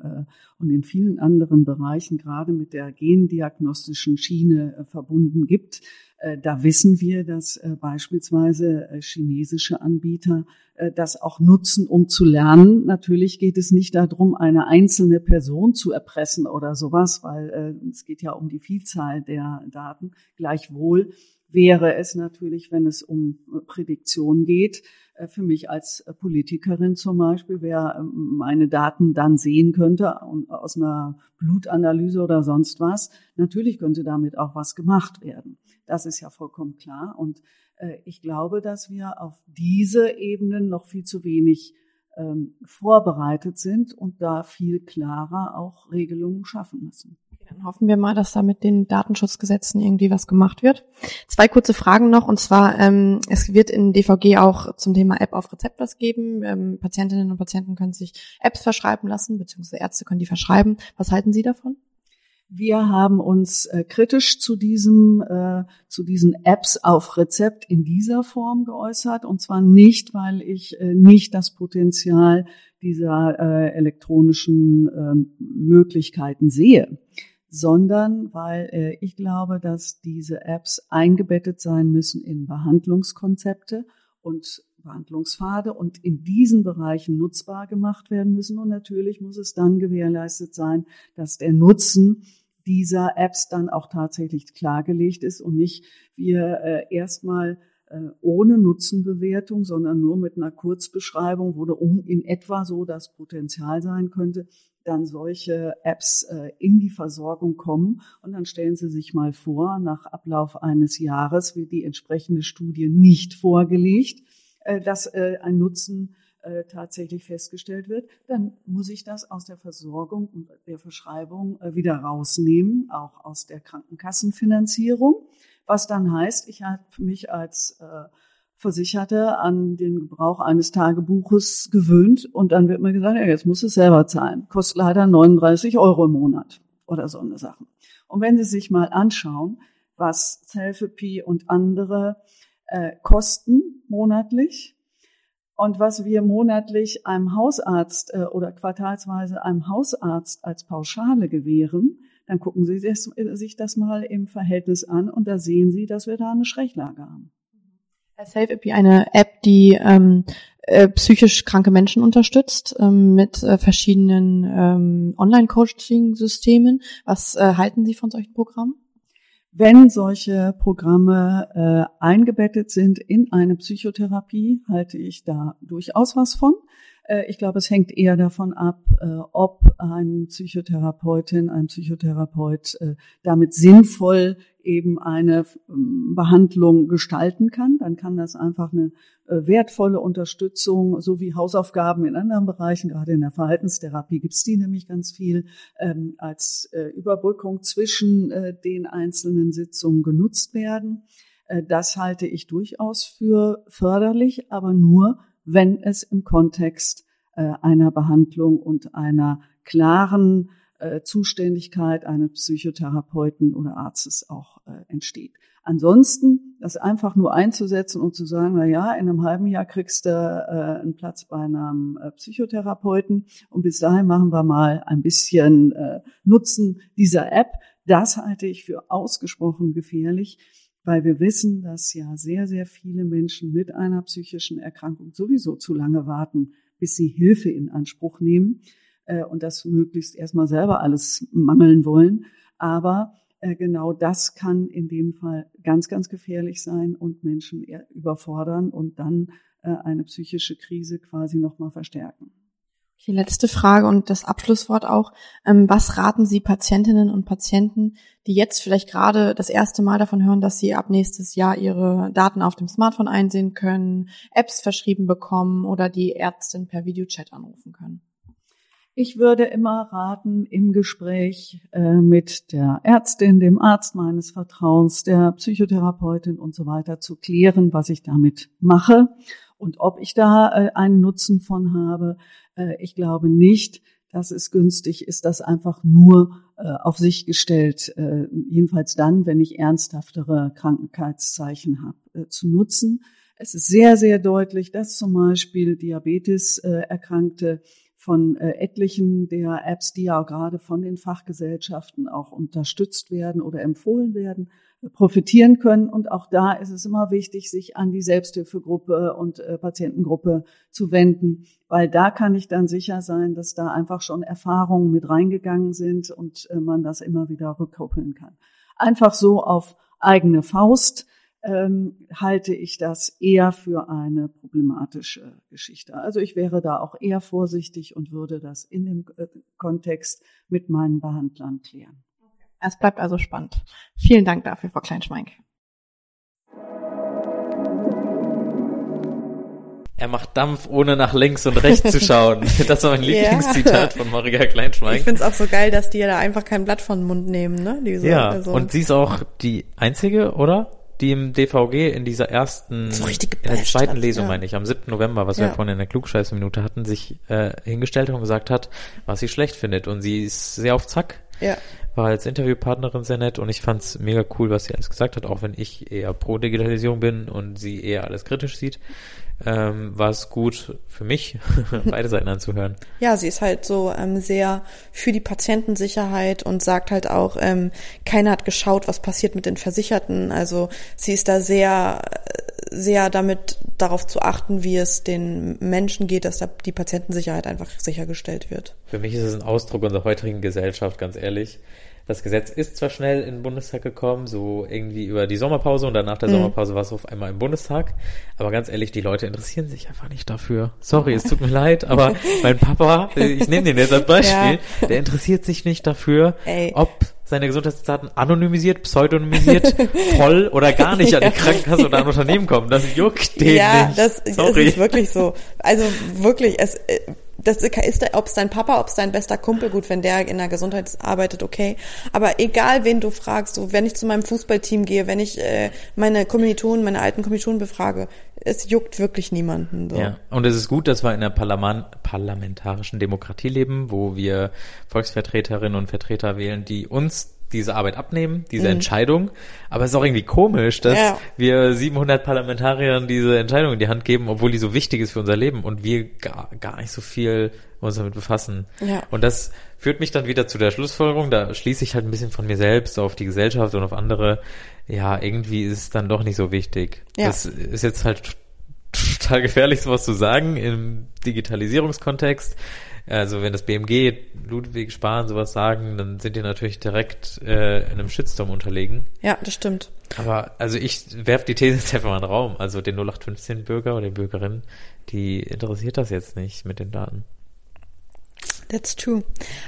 und in vielen anderen Bereichen gerade mit der gendiagnostischen Schiene verbunden gibt. Da wissen wir, dass beispielsweise chinesische Anbieter das auch nutzen, um zu lernen. Natürlich geht es nicht darum, eine einzelne Person zu erpressen oder sowas, weil es geht ja um die Vielzahl der Daten. Gleichwohl wäre es natürlich, wenn es um Prädiktion geht, für mich als Politikerin zum Beispiel, wer ähm, meine Daten dann sehen könnte aus einer Blutanalyse oder sonst was, natürlich könnte damit auch was gemacht werden. Das ist ja vollkommen klar. Und äh, ich glaube, dass wir auf diese Ebenen noch viel zu wenig ähm, vorbereitet sind und da viel klarer auch Regelungen schaffen müssen. Dann hoffen wir mal, dass da mit den Datenschutzgesetzen irgendwie was gemacht wird. Zwei kurze Fragen noch, und zwar, ähm, es wird in DVG auch zum Thema App auf Rezept was geben. Ähm, Patientinnen und Patienten können sich Apps verschreiben lassen, beziehungsweise Ärzte können die verschreiben. Was halten Sie davon? Wir haben uns äh, kritisch zu diesem, äh, zu diesen Apps auf Rezept in dieser Form geäußert. Und zwar nicht, weil ich äh, nicht das Potenzial dieser äh, elektronischen äh, Möglichkeiten sehe, sondern weil äh, ich glaube, dass diese Apps eingebettet sein müssen in Behandlungskonzepte und Behandlungspfade und in diesen Bereichen nutzbar gemacht werden müssen. Und natürlich muss es dann gewährleistet sein, dass der Nutzen dieser Apps dann auch tatsächlich klargelegt ist und nicht wir äh, erstmal ohne Nutzenbewertung, sondern nur mit einer Kurzbeschreibung, wo um in etwa so das Potenzial sein könnte, dann solche Apps äh, in die Versorgung kommen. Und dann stellen Sie sich mal vor, nach Ablauf eines Jahres wird die entsprechende Studie nicht vorgelegt, äh, dass äh, ein Nutzen äh, tatsächlich festgestellt wird, dann muss ich das aus der Versorgung und der Verschreibung äh, wieder rausnehmen, auch aus der Krankenkassenfinanzierung, was dann heißt, ich habe mich als äh, Versicherte an den Gebrauch eines Tagebuches gewöhnt und dann wird mir gesagt, ja, jetzt muss es selber zahlen. Kostet leider 39 Euro im Monat oder so eine Sache. Und wenn Sie sich mal anschauen, was Therapy und andere äh, kosten monatlich, und was wir monatlich einem Hausarzt äh, oder quartalsweise einem Hausarzt als Pauschale gewähren, dann gucken Sie sich das mal im Verhältnis an und da sehen Sie, dass wir da eine Schräglage haben. SafeAppy, eine App, die ähm, äh, psychisch kranke Menschen unterstützt ähm, mit äh, verschiedenen ähm, Online-Coaching-Systemen. Was äh, halten Sie von solchen Programmen? Wenn solche Programme äh, eingebettet sind in eine Psychotherapie, halte ich da durchaus was von. Äh, ich glaube, es hängt eher davon ab, äh, ob ein Psychotherapeutin, ein Psychotherapeut äh, damit sinnvoll eben eine ähm, Behandlung gestalten kann. Dann kann das einfach eine wertvolle Unterstützung, so wie Hausaufgaben in anderen Bereichen, gerade in der Verhaltenstherapie gibt's die nämlich ganz viel, ähm, als Überbrückung zwischen den einzelnen Sitzungen genutzt werden. Das halte ich durchaus für förderlich, aber nur, wenn es im Kontext äh, einer Behandlung und einer klaren äh, Zuständigkeit eines Psychotherapeuten oder Arztes auch äh, entsteht. Ansonsten das einfach nur einzusetzen und zu sagen, na ja, in einem halben Jahr kriegst du äh, einen Platz bei einem äh, Psychotherapeuten und bis dahin machen wir mal ein bisschen äh, Nutzen dieser App. Das halte ich für ausgesprochen gefährlich, weil wir wissen, dass ja sehr, sehr viele Menschen mit einer psychischen Erkrankung sowieso zu lange warten, bis sie Hilfe in Anspruch nehmen äh, und das möglichst erstmal selber alles mangeln wollen. Aber äh, genau das kann in dem Fall ganz, ganz gefährlich sein und Menschen überfordern und dann äh, eine psychische Krise quasi nochmal verstärken. Die letzte Frage und das Abschlusswort auch. Ähm, was raten Sie Patientinnen und Patienten, die jetzt vielleicht gerade das erste Mal davon hören, dass sie ab nächstes Jahr ihre Daten auf dem Smartphone einsehen können, Apps verschrieben bekommen oder die Ärztin per Videochat anrufen können? Ich würde immer raten, im Gespräch äh, mit der Ärztin, dem Arzt meines Vertrauens, der Psychotherapeutin und so weiter zu klären, was ich damit mache und ob ich da äh, einen Nutzen von habe. Äh, ich glaube nicht, dass es günstig ist, das einfach nur auf sich gestellt, jedenfalls dann, wenn ich ernsthaftere Krankheitszeichen habe, zu nutzen. Es ist sehr, sehr deutlich, dass zum Beispiel Diabetes-Erkrankte von äh, etlichen der Apps, die ja gerade von den Fachgesellschaften auch unterstützt werden oder empfohlen werden, profitieren können. Und auch da ist es immer wichtig, sich an die Selbsthilfegruppe und äh, Patientengruppe zu wenden, weil da kann ich dann sicher sein, dass da einfach schon Erfahrungen mit reingegangen sind und äh, man das immer wieder rückkoppeln kann. Einfach so auf eigene Faust ähm, halte ich das eher für eine problematische Geschichte. Also ich wäre da auch eher vorsichtig und würde das in dem äh, Kontext mit meinen Behandlern klären. Es bleibt also spannend. Vielen Dank dafür, Frau Kleinschmeink. Er macht Dampf, ohne nach links und rechts zu schauen. Das war mein Lieblingszitat von Maria Kleinschmeink. Ich finde es auch so geil, dass die ja da einfach kein Blatt von den Mund nehmen, ne? Die so, ja, also- und sie ist auch die einzige, oder? Die im DVG in dieser ersten, So in der zweiten hat, Lesung, ja. meine ich, am 7. November, was wir Ja. vorhin in der Klugscheiße-Minute hatten, sich äh, hingestellt hat und gesagt hat, was sie schlecht findet. Und sie ist sehr auf Zack. Ja. war als Interviewpartnerin sehr nett und ich fand's mega cool, was sie alles gesagt hat, auch wenn ich eher pro Digitalisierung bin und sie eher alles kritisch sieht, ähm, war es gut für mich, beide Seiten anzuhören. Ja, sie ist halt so ähm, sehr für die Patientensicherheit und sagt halt auch, ähm, keiner hat geschaut, was passiert mit den Versicherten. Also sie ist da sehr, äh, sehr damit darauf zu achten, wie es den Menschen geht, dass da die Patientensicherheit einfach sichergestellt wird. Für mich ist es ein Ausdruck unserer heutigen Gesellschaft, ganz ehrlich. Das Gesetz ist zwar schnell in den Bundestag gekommen, so irgendwie über die Sommerpause und dann nach der Sommerpause war es auf einmal im Bundestag. Aber ganz ehrlich, die Leute interessieren sich einfach nicht dafür. Sorry, es tut mir leid, aber mein Papa, ich nehme den jetzt als Beispiel, der interessiert sich nicht dafür, Ey. ob seine Gesundheitsdaten anonymisiert, pseudonymisiert, voll oder gar nicht an die Krankenkasse oder an Unternehmen kommen. Das juckt den ja, nicht. das, das Sorry. ist wirklich so. Also wirklich, es, äh, das ist, ob es dein Papa, ob es dein bester Kumpel, gut, wenn der in der Gesundheit arbeitet, okay. Aber egal, wen du fragst, so wenn ich zu meinem Fußballteam gehe, wenn ich äh, meine Kommilitonen, meine alten Kommilitonen befrage, es juckt wirklich niemanden. So. Ja, und es ist gut, dass wir in einer Parlament parlamentarischen Demokratie leben, wo wir Volksvertreterinnen und Vertreter wählen, die uns diese Arbeit abnehmen, diese Entscheidung. Aber es ist auch irgendwie komisch, dass Mhm. Ja. wir 700 Parlamentariern diese Entscheidung in die Hand geben, obwohl die so wichtig ist für unser Leben und wir gar, gar nicht so viel uns damit befassen. Ja. Und das führt mich dann wieder zu der Schlussfolgerung, da schließe ich halt ein bisschen von mir selbst auf die Gesellschaft und auf andere. Ja, irgendwie ist es dann doch nicht so wichtig. Ja. Das ist jetzt halt total gefährlich, sowas zu sagen im Digitalisierungskontext. Also wenn das BMG, Ludwig Spahn sowas sagen, dann sind die natürlich direkt äh, in einem Shitstorm unterlegen. ja, das stimmt. Aber also ich werf die These jetzt einfach mal in den Raum. Also den 0815-Bürger oder die Bürgerin, die interessiert das jetzt nicht mit den Daten. That's true.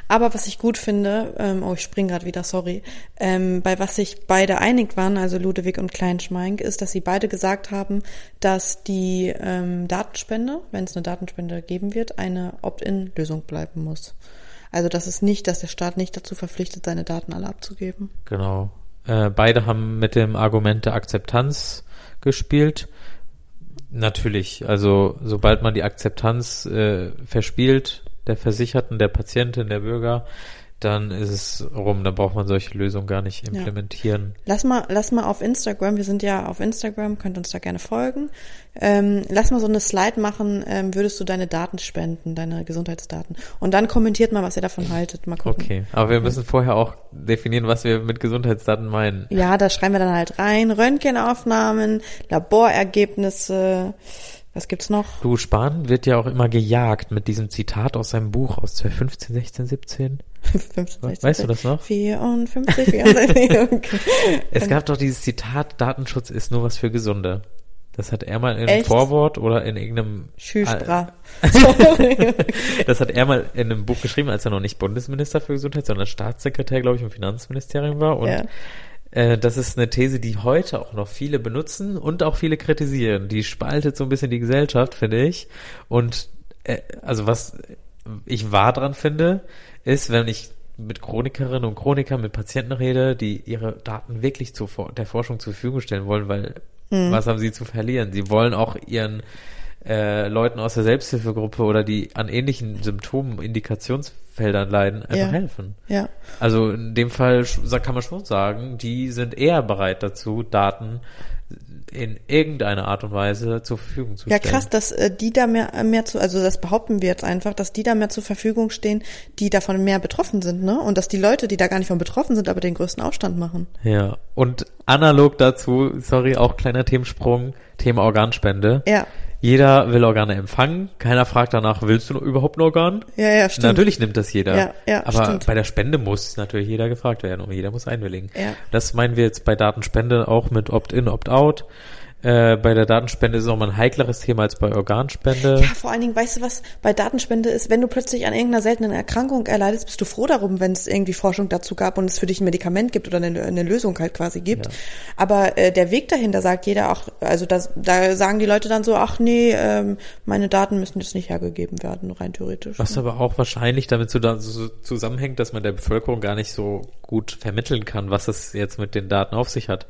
Aber was ich gut finde, ähm, oh, ich spring gerade wieder, sorry, ähm, bei was sich beide einig waren, also Ludewig und Kleinschmeink, ist, dass sie beide gesagt haben, dass die ähm, Datenspende, wenn es eine Datenspende geben wird, eine Opt-in-Lösung bleiben muss. Also das ist nicht, dass der Staat nicht dazu verpflichtet, seine Daten alle abzugeben. Genau. Äh, beide haben mit dem Argument der Akzeptanz gespielt. Natürlich, also sobald man die Akzeptanz äh, verspielt, der Versicherten, der Patientin, der Bürger, dann ist es rum, dann braucht man solche Lösungen gar nicht implementieren. Lass mal, lass mal auf Instagram, wir sind ja auf Instagram, könnt uns da gerne folgen. Ähm, lass mal so eine Slide machen, ähm, würdest du deine Daten spenden, deine Gesundheitsdaten. Und dann kommentiert mal, was ihr davon haltet. Mal gucken. Okay, aber wir müssen vorher auch definieren, was wir mit Gesundheitsdaten meinen. Ja, da schreiben wir dann halt rein. Röntgenaufnahmen, Laborergebnisse, was gibt's noch? Du, Spahn wird ja auch immer gejagt mit diesem Zitat aus seinem Buch aus 2015, 16, 17. 15, 16, Weißt du das noch? 54, 64, okay. Es gab doch dieses Zitat, Datenschutz ist nur was für Gesunde. Das hat er mal in einem Echt? Vorwort oder in irgendeinem Schüstra. Das hat er mal in einem Buch geschrieben, als er noch nicht Bundesminister für Gesundheit, sondern Staatssekretär, glaube ich, im Finanzministerium war. Und Ja. Äh, das ist eine These, die heute auch noch viele benutzen und auch viele kritisieren. Die spaltet so ein bisschen die Gesellschaft, finde ich. Und äh, also was ich wahr dran finde, ist, wenn ich mit Chronikerinnen und Chronikern, mit Patienten rede, die ihre Daten wirklich zu, der Forschung zur Verfügung stellen wollen, weil was haben sie zu verlieren? Sie wollen auch ihren äh, Leuten aus der Selbsthilfegruppe oder die an ähnlichen Symptomen, Indikationsfeldern leiden, einfach Ja. helfen. Ja. Also in dem Fall kann man schon sagen, die sind eher bereit dazu, Daten in irgendeiner Art und Weise zur Verfügung zu Ja, stellen. krass, dass äh, die da mehr, mehr zu, also das behaupten wir jetzt einfach, dass die da mehr zur Verfügung stehen, die davon mehr betroffen sind, ne? Und dass die Leute, die da gar nicht von betroffen sind, aber den größten Aufstand machen. Ja, und analog dazu, sorry, auch kleiner Themensprung, Thema Organspende. Ja. Jeder will Organe empfangen, keiner fragt danach, willst du überhaupt ein Organ? Ja, ja, stimmt. Natürlich nimmt das jeder. Ja, ja, aber stimmt. bei der Spende muss natürlich jeder gefragt werden und jeder muss einwilligen. Ja. Das meinen wir jetzt bei Datenspende auch mit Opt-in, Opt-out. Äh, bei der Datenspende ist es nochmal ein heikleres Thema als bei Organspende. Ja, vor allen Dingen, weißt du was, bei Datenspende ist, wenn du plötzlich an irgendeiner seltenen Erkrankung erleidest, bist du froh darum, wenn es irgendwie Forschung dazu gab und es für dich ein Medikament gibt oder eine, eine Lösung halt quasi gibt. Aber äh, der Weg dahin, da sagt jeder auch, also das, da sagen die Leute dann so, ach nee, ähm, meine Daten müssen jetzt nicht hergegeben werden, rein theoretisch. Was aber auch wahrscheinlich damit zu, so zusammenhängt, dass man der Bevölkerung gar nicht so gut vermitteln kann, was es jetzt mit den Daten auf sich hat.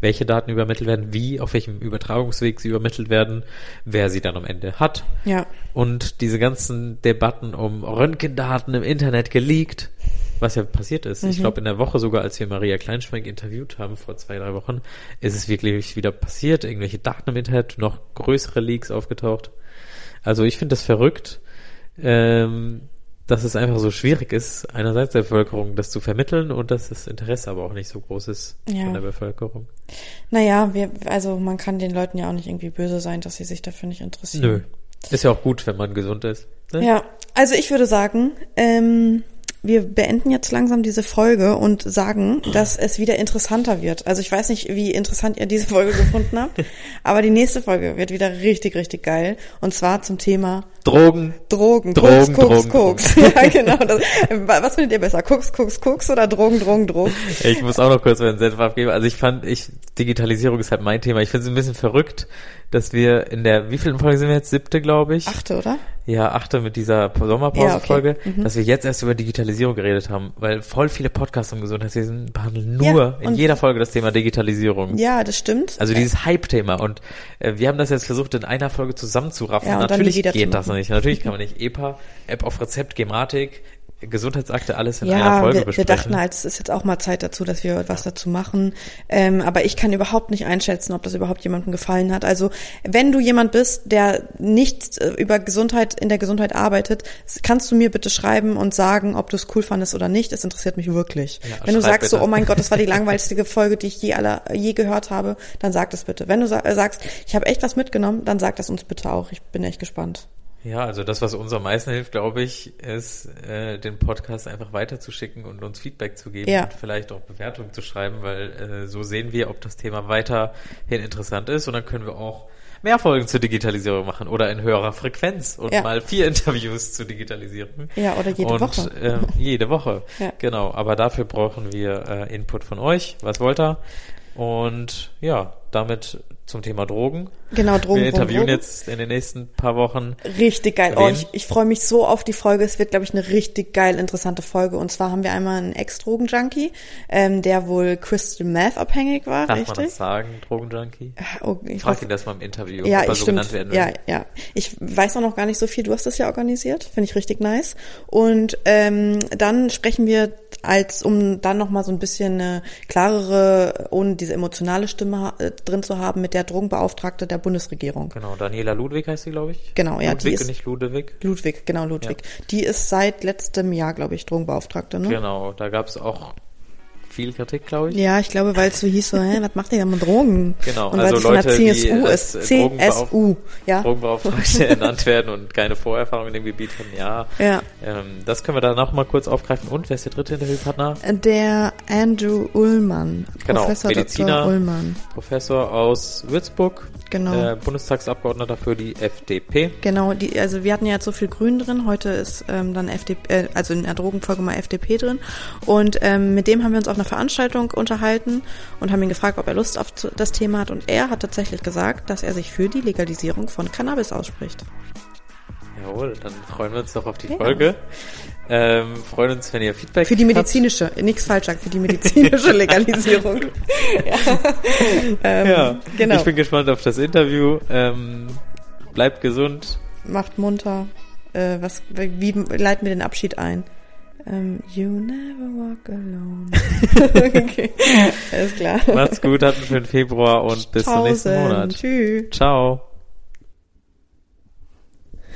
Welche Daten übermittelt werden, wie, auf welchem Übertragungsweg sie übermittelt werden, wer sie dann am Ende hat. Ja. Und diese ganzen Debatten um Röntgendaten im Internet geleakt, was ja passiert ist. Ich glaube, in der Woche sogar, als wir Maria Kleinschwenk interviewt haben, vor zwei, drei Wochen, ist es wirklich wieder passiert. Irgendwelche Daten im Internet, noch größere Leaks aufgetaucht. Also ich finde das verrückt, ähm, dass es einfach so schwierig ist, einerseits der Bevölkerung das zu vermitteln und dass das Interesse aber auch nicht so groß ist Ja. von der Bevölkerung. Naja, wir, also man kann den Leuten ja auch nicht irgendwie böse sein, dass sie sich dafür nicht interessieren. Nö. Ist ja auch gut, wenn man gesund ist. Ne? Ja, also ich würde sagen, ähm, wir beenden jetzt langsam diese Folge und sagen, dass es wieder interessanter wird. Also ich weiß nicht, wie interessant ihr diese Folge gefunden habt, aber die nächste Folge wird wieder richtig, richtig geil. Und zwar zum Thema Drogen. Drogen, Drogen, Koks, Koks, Drogen, Koks. ja, genau. Das, was findet ihr besser? Koks, Koks, Koks oder Drogen, Drogen, Drogen? Ich muss auch noch kurz meinen Senf abgeben. Also ich fand, ich, Digitalisierung ist halt mein Thema. Ich finde es ein bisschen verrückt, dass wir in der, wie vielen Folge sind wir jetzt? Siebte, glaube ich. Achte, oder? Ja, achte mit dieser Sommerpause-Folge, Ja, okay. Mhm. dass wir jetzt erst über Digitalisierung geredet haben, weil voll viele Podcasts im Gesundheitswesen behandeln nur Ja, in jeder Folge das Thema Digitalisierung. Ja, das stimmt. Also dieses Hype-Thema und äh, wir haben das jetzt versucht in einer Folge zusammenzuraffen. Ja, Natürlich geht das machen. nicht. Natürlich kann man nicht EPA, App auf Rezept, Gematik, Gesundheitsakte alles in einer Ja, Folge wir, wir besprechen. dachten halt, es ist jetzt auch mal Zeit dazu, dass wir was dazu machen. Ähm, aber ich kann überhaupt nicht einschätzen, ob das überhaupt jemandem gefallen hat. Also wenn du jemand bist, der nicht äh, über Gesundheit in der Gesundheit arbeitet, kannst du mir bitte schreiben und sagen, ob du es cool fandest oder nicht. Es interessiert mich wirklich. Ja, wenn du sagst so, bitte. oh mein Gott, das war die langweiligste Folge, die ich je aller je gehört habe, dann sag das bitte. Wenn du äh, sagst, ich habe echt was mitgenommen, dann sag das uns bitte auch. Ich bin echt gespannt. Ja, also das, was uns am meisten hilft, glaube ich, ist, äh, den Podcast einfach weiterzuschicken und uns Feedback zu geben Ja. und vielleicht auch Bewertungen zu schreiben, weil äh, so sehen wir, ob das Thema weiterhin interessant ist und dann können wir auch mehr Folgen zur Digitalisierung machen oder in höherer Frequenz und Ja. mal vier Interviews zur Digitalisierung. Ja, oder jede und, Woche. Äh, jede Woche, Ja. genau. Aber dafür brauchen wir äh, Input von euch. Was wollt ihr? Und ja, damit zum Thema Drogen. Genau, Drogen, Wir interviewen Drogen. jetzt in den nächsten paar Wochen Richtig geil. Oh, ich, ich freue mich so auf die Folge. Es wird, glaube ich, eine richtig geil interessante Folge. Und zwar haben wir einmal einen Ex-Drogen-Junkie, ähm, der wohl Crystal Meth abhängig war, Darf man richtig? das sagen, Drogenjunkie? Oh, ich Frag hoffe- ihn das mal im Interview, ja, ob er ich so stimmt. genannt werden will. Ja, ja. Ich weiß auch noch gar nicht so viel. Du hast das ja organisiert. Finde ich richtig nice. Und ähm, dann sprechen wir als, um dann nochmal so ein bisschen eine klarere, ohne diese emotionale Stimme äh, drin zu haben, mit der Drogenbeauftragte der Bundesregierung. Genau, Daniela Ludwig heißt sie, glaube ich. Genau, ja, die Ludwig ist- und nicht Ludwig. Ludwig, genau, Ludwig. Die ist seit letztem Jahr, glaube ich, Drogenbeauftragte, ne? Genau, da gab es auch viel Kritik, glaube ich. Ja, ich glaube, weil es so hieß so, hä, was macht ihr da mit Drogen? Genau, und also weil es von der Leute, die CSU als, ist. äh, CSU, ja. Drogenbeauftragte ernannt werden und keine Vorerfahrung in dem Gebiet haben, ja. Ja. Ähm, das können wir dann noch mal kurz aufgreifen. Und wer ist der dritte Interviewpartner? Der Andrew Ullmann, Genau, Professor Mediziner. Dr. Ullmann. Professor aus Würzburg, Genau. äh, Bundestagsabgeordneter für die FDP. Genau, die, also wir hatten ja jetzt so viel Grün drin, heute ist ähm, dann FDP, äh, also in der Drogenfolge mal FDP drin. Und ähm, mit dem haben wir uns auf einer Veranstaltung unterhalten und haben ihn gefragt, ob er Lust auf das Thema hat. Und er hat tatsächlich gesagt, dass er sich für die Legalisierung von Cannabis ausspricht. Jawohl, dann freuen wir uns doch auf die Ja. Folge. Ähm, freuen uns, wenn ihr Feedback Für die medizinische, nichts falsch sagen, für die medizinische Legalisierung. ja. Ähm, Ja, genau. ich bin gespannt auf das Interview. Ähm, bleibt gesund. Macht munter. Äh, was, wie leiten wir den Abschied ein? Ähm, you never walk alone. okay, alles klar. Macht's gut, habt einen schönen Februar und bis zum nächsten. Monat. Tschüss. Ciao.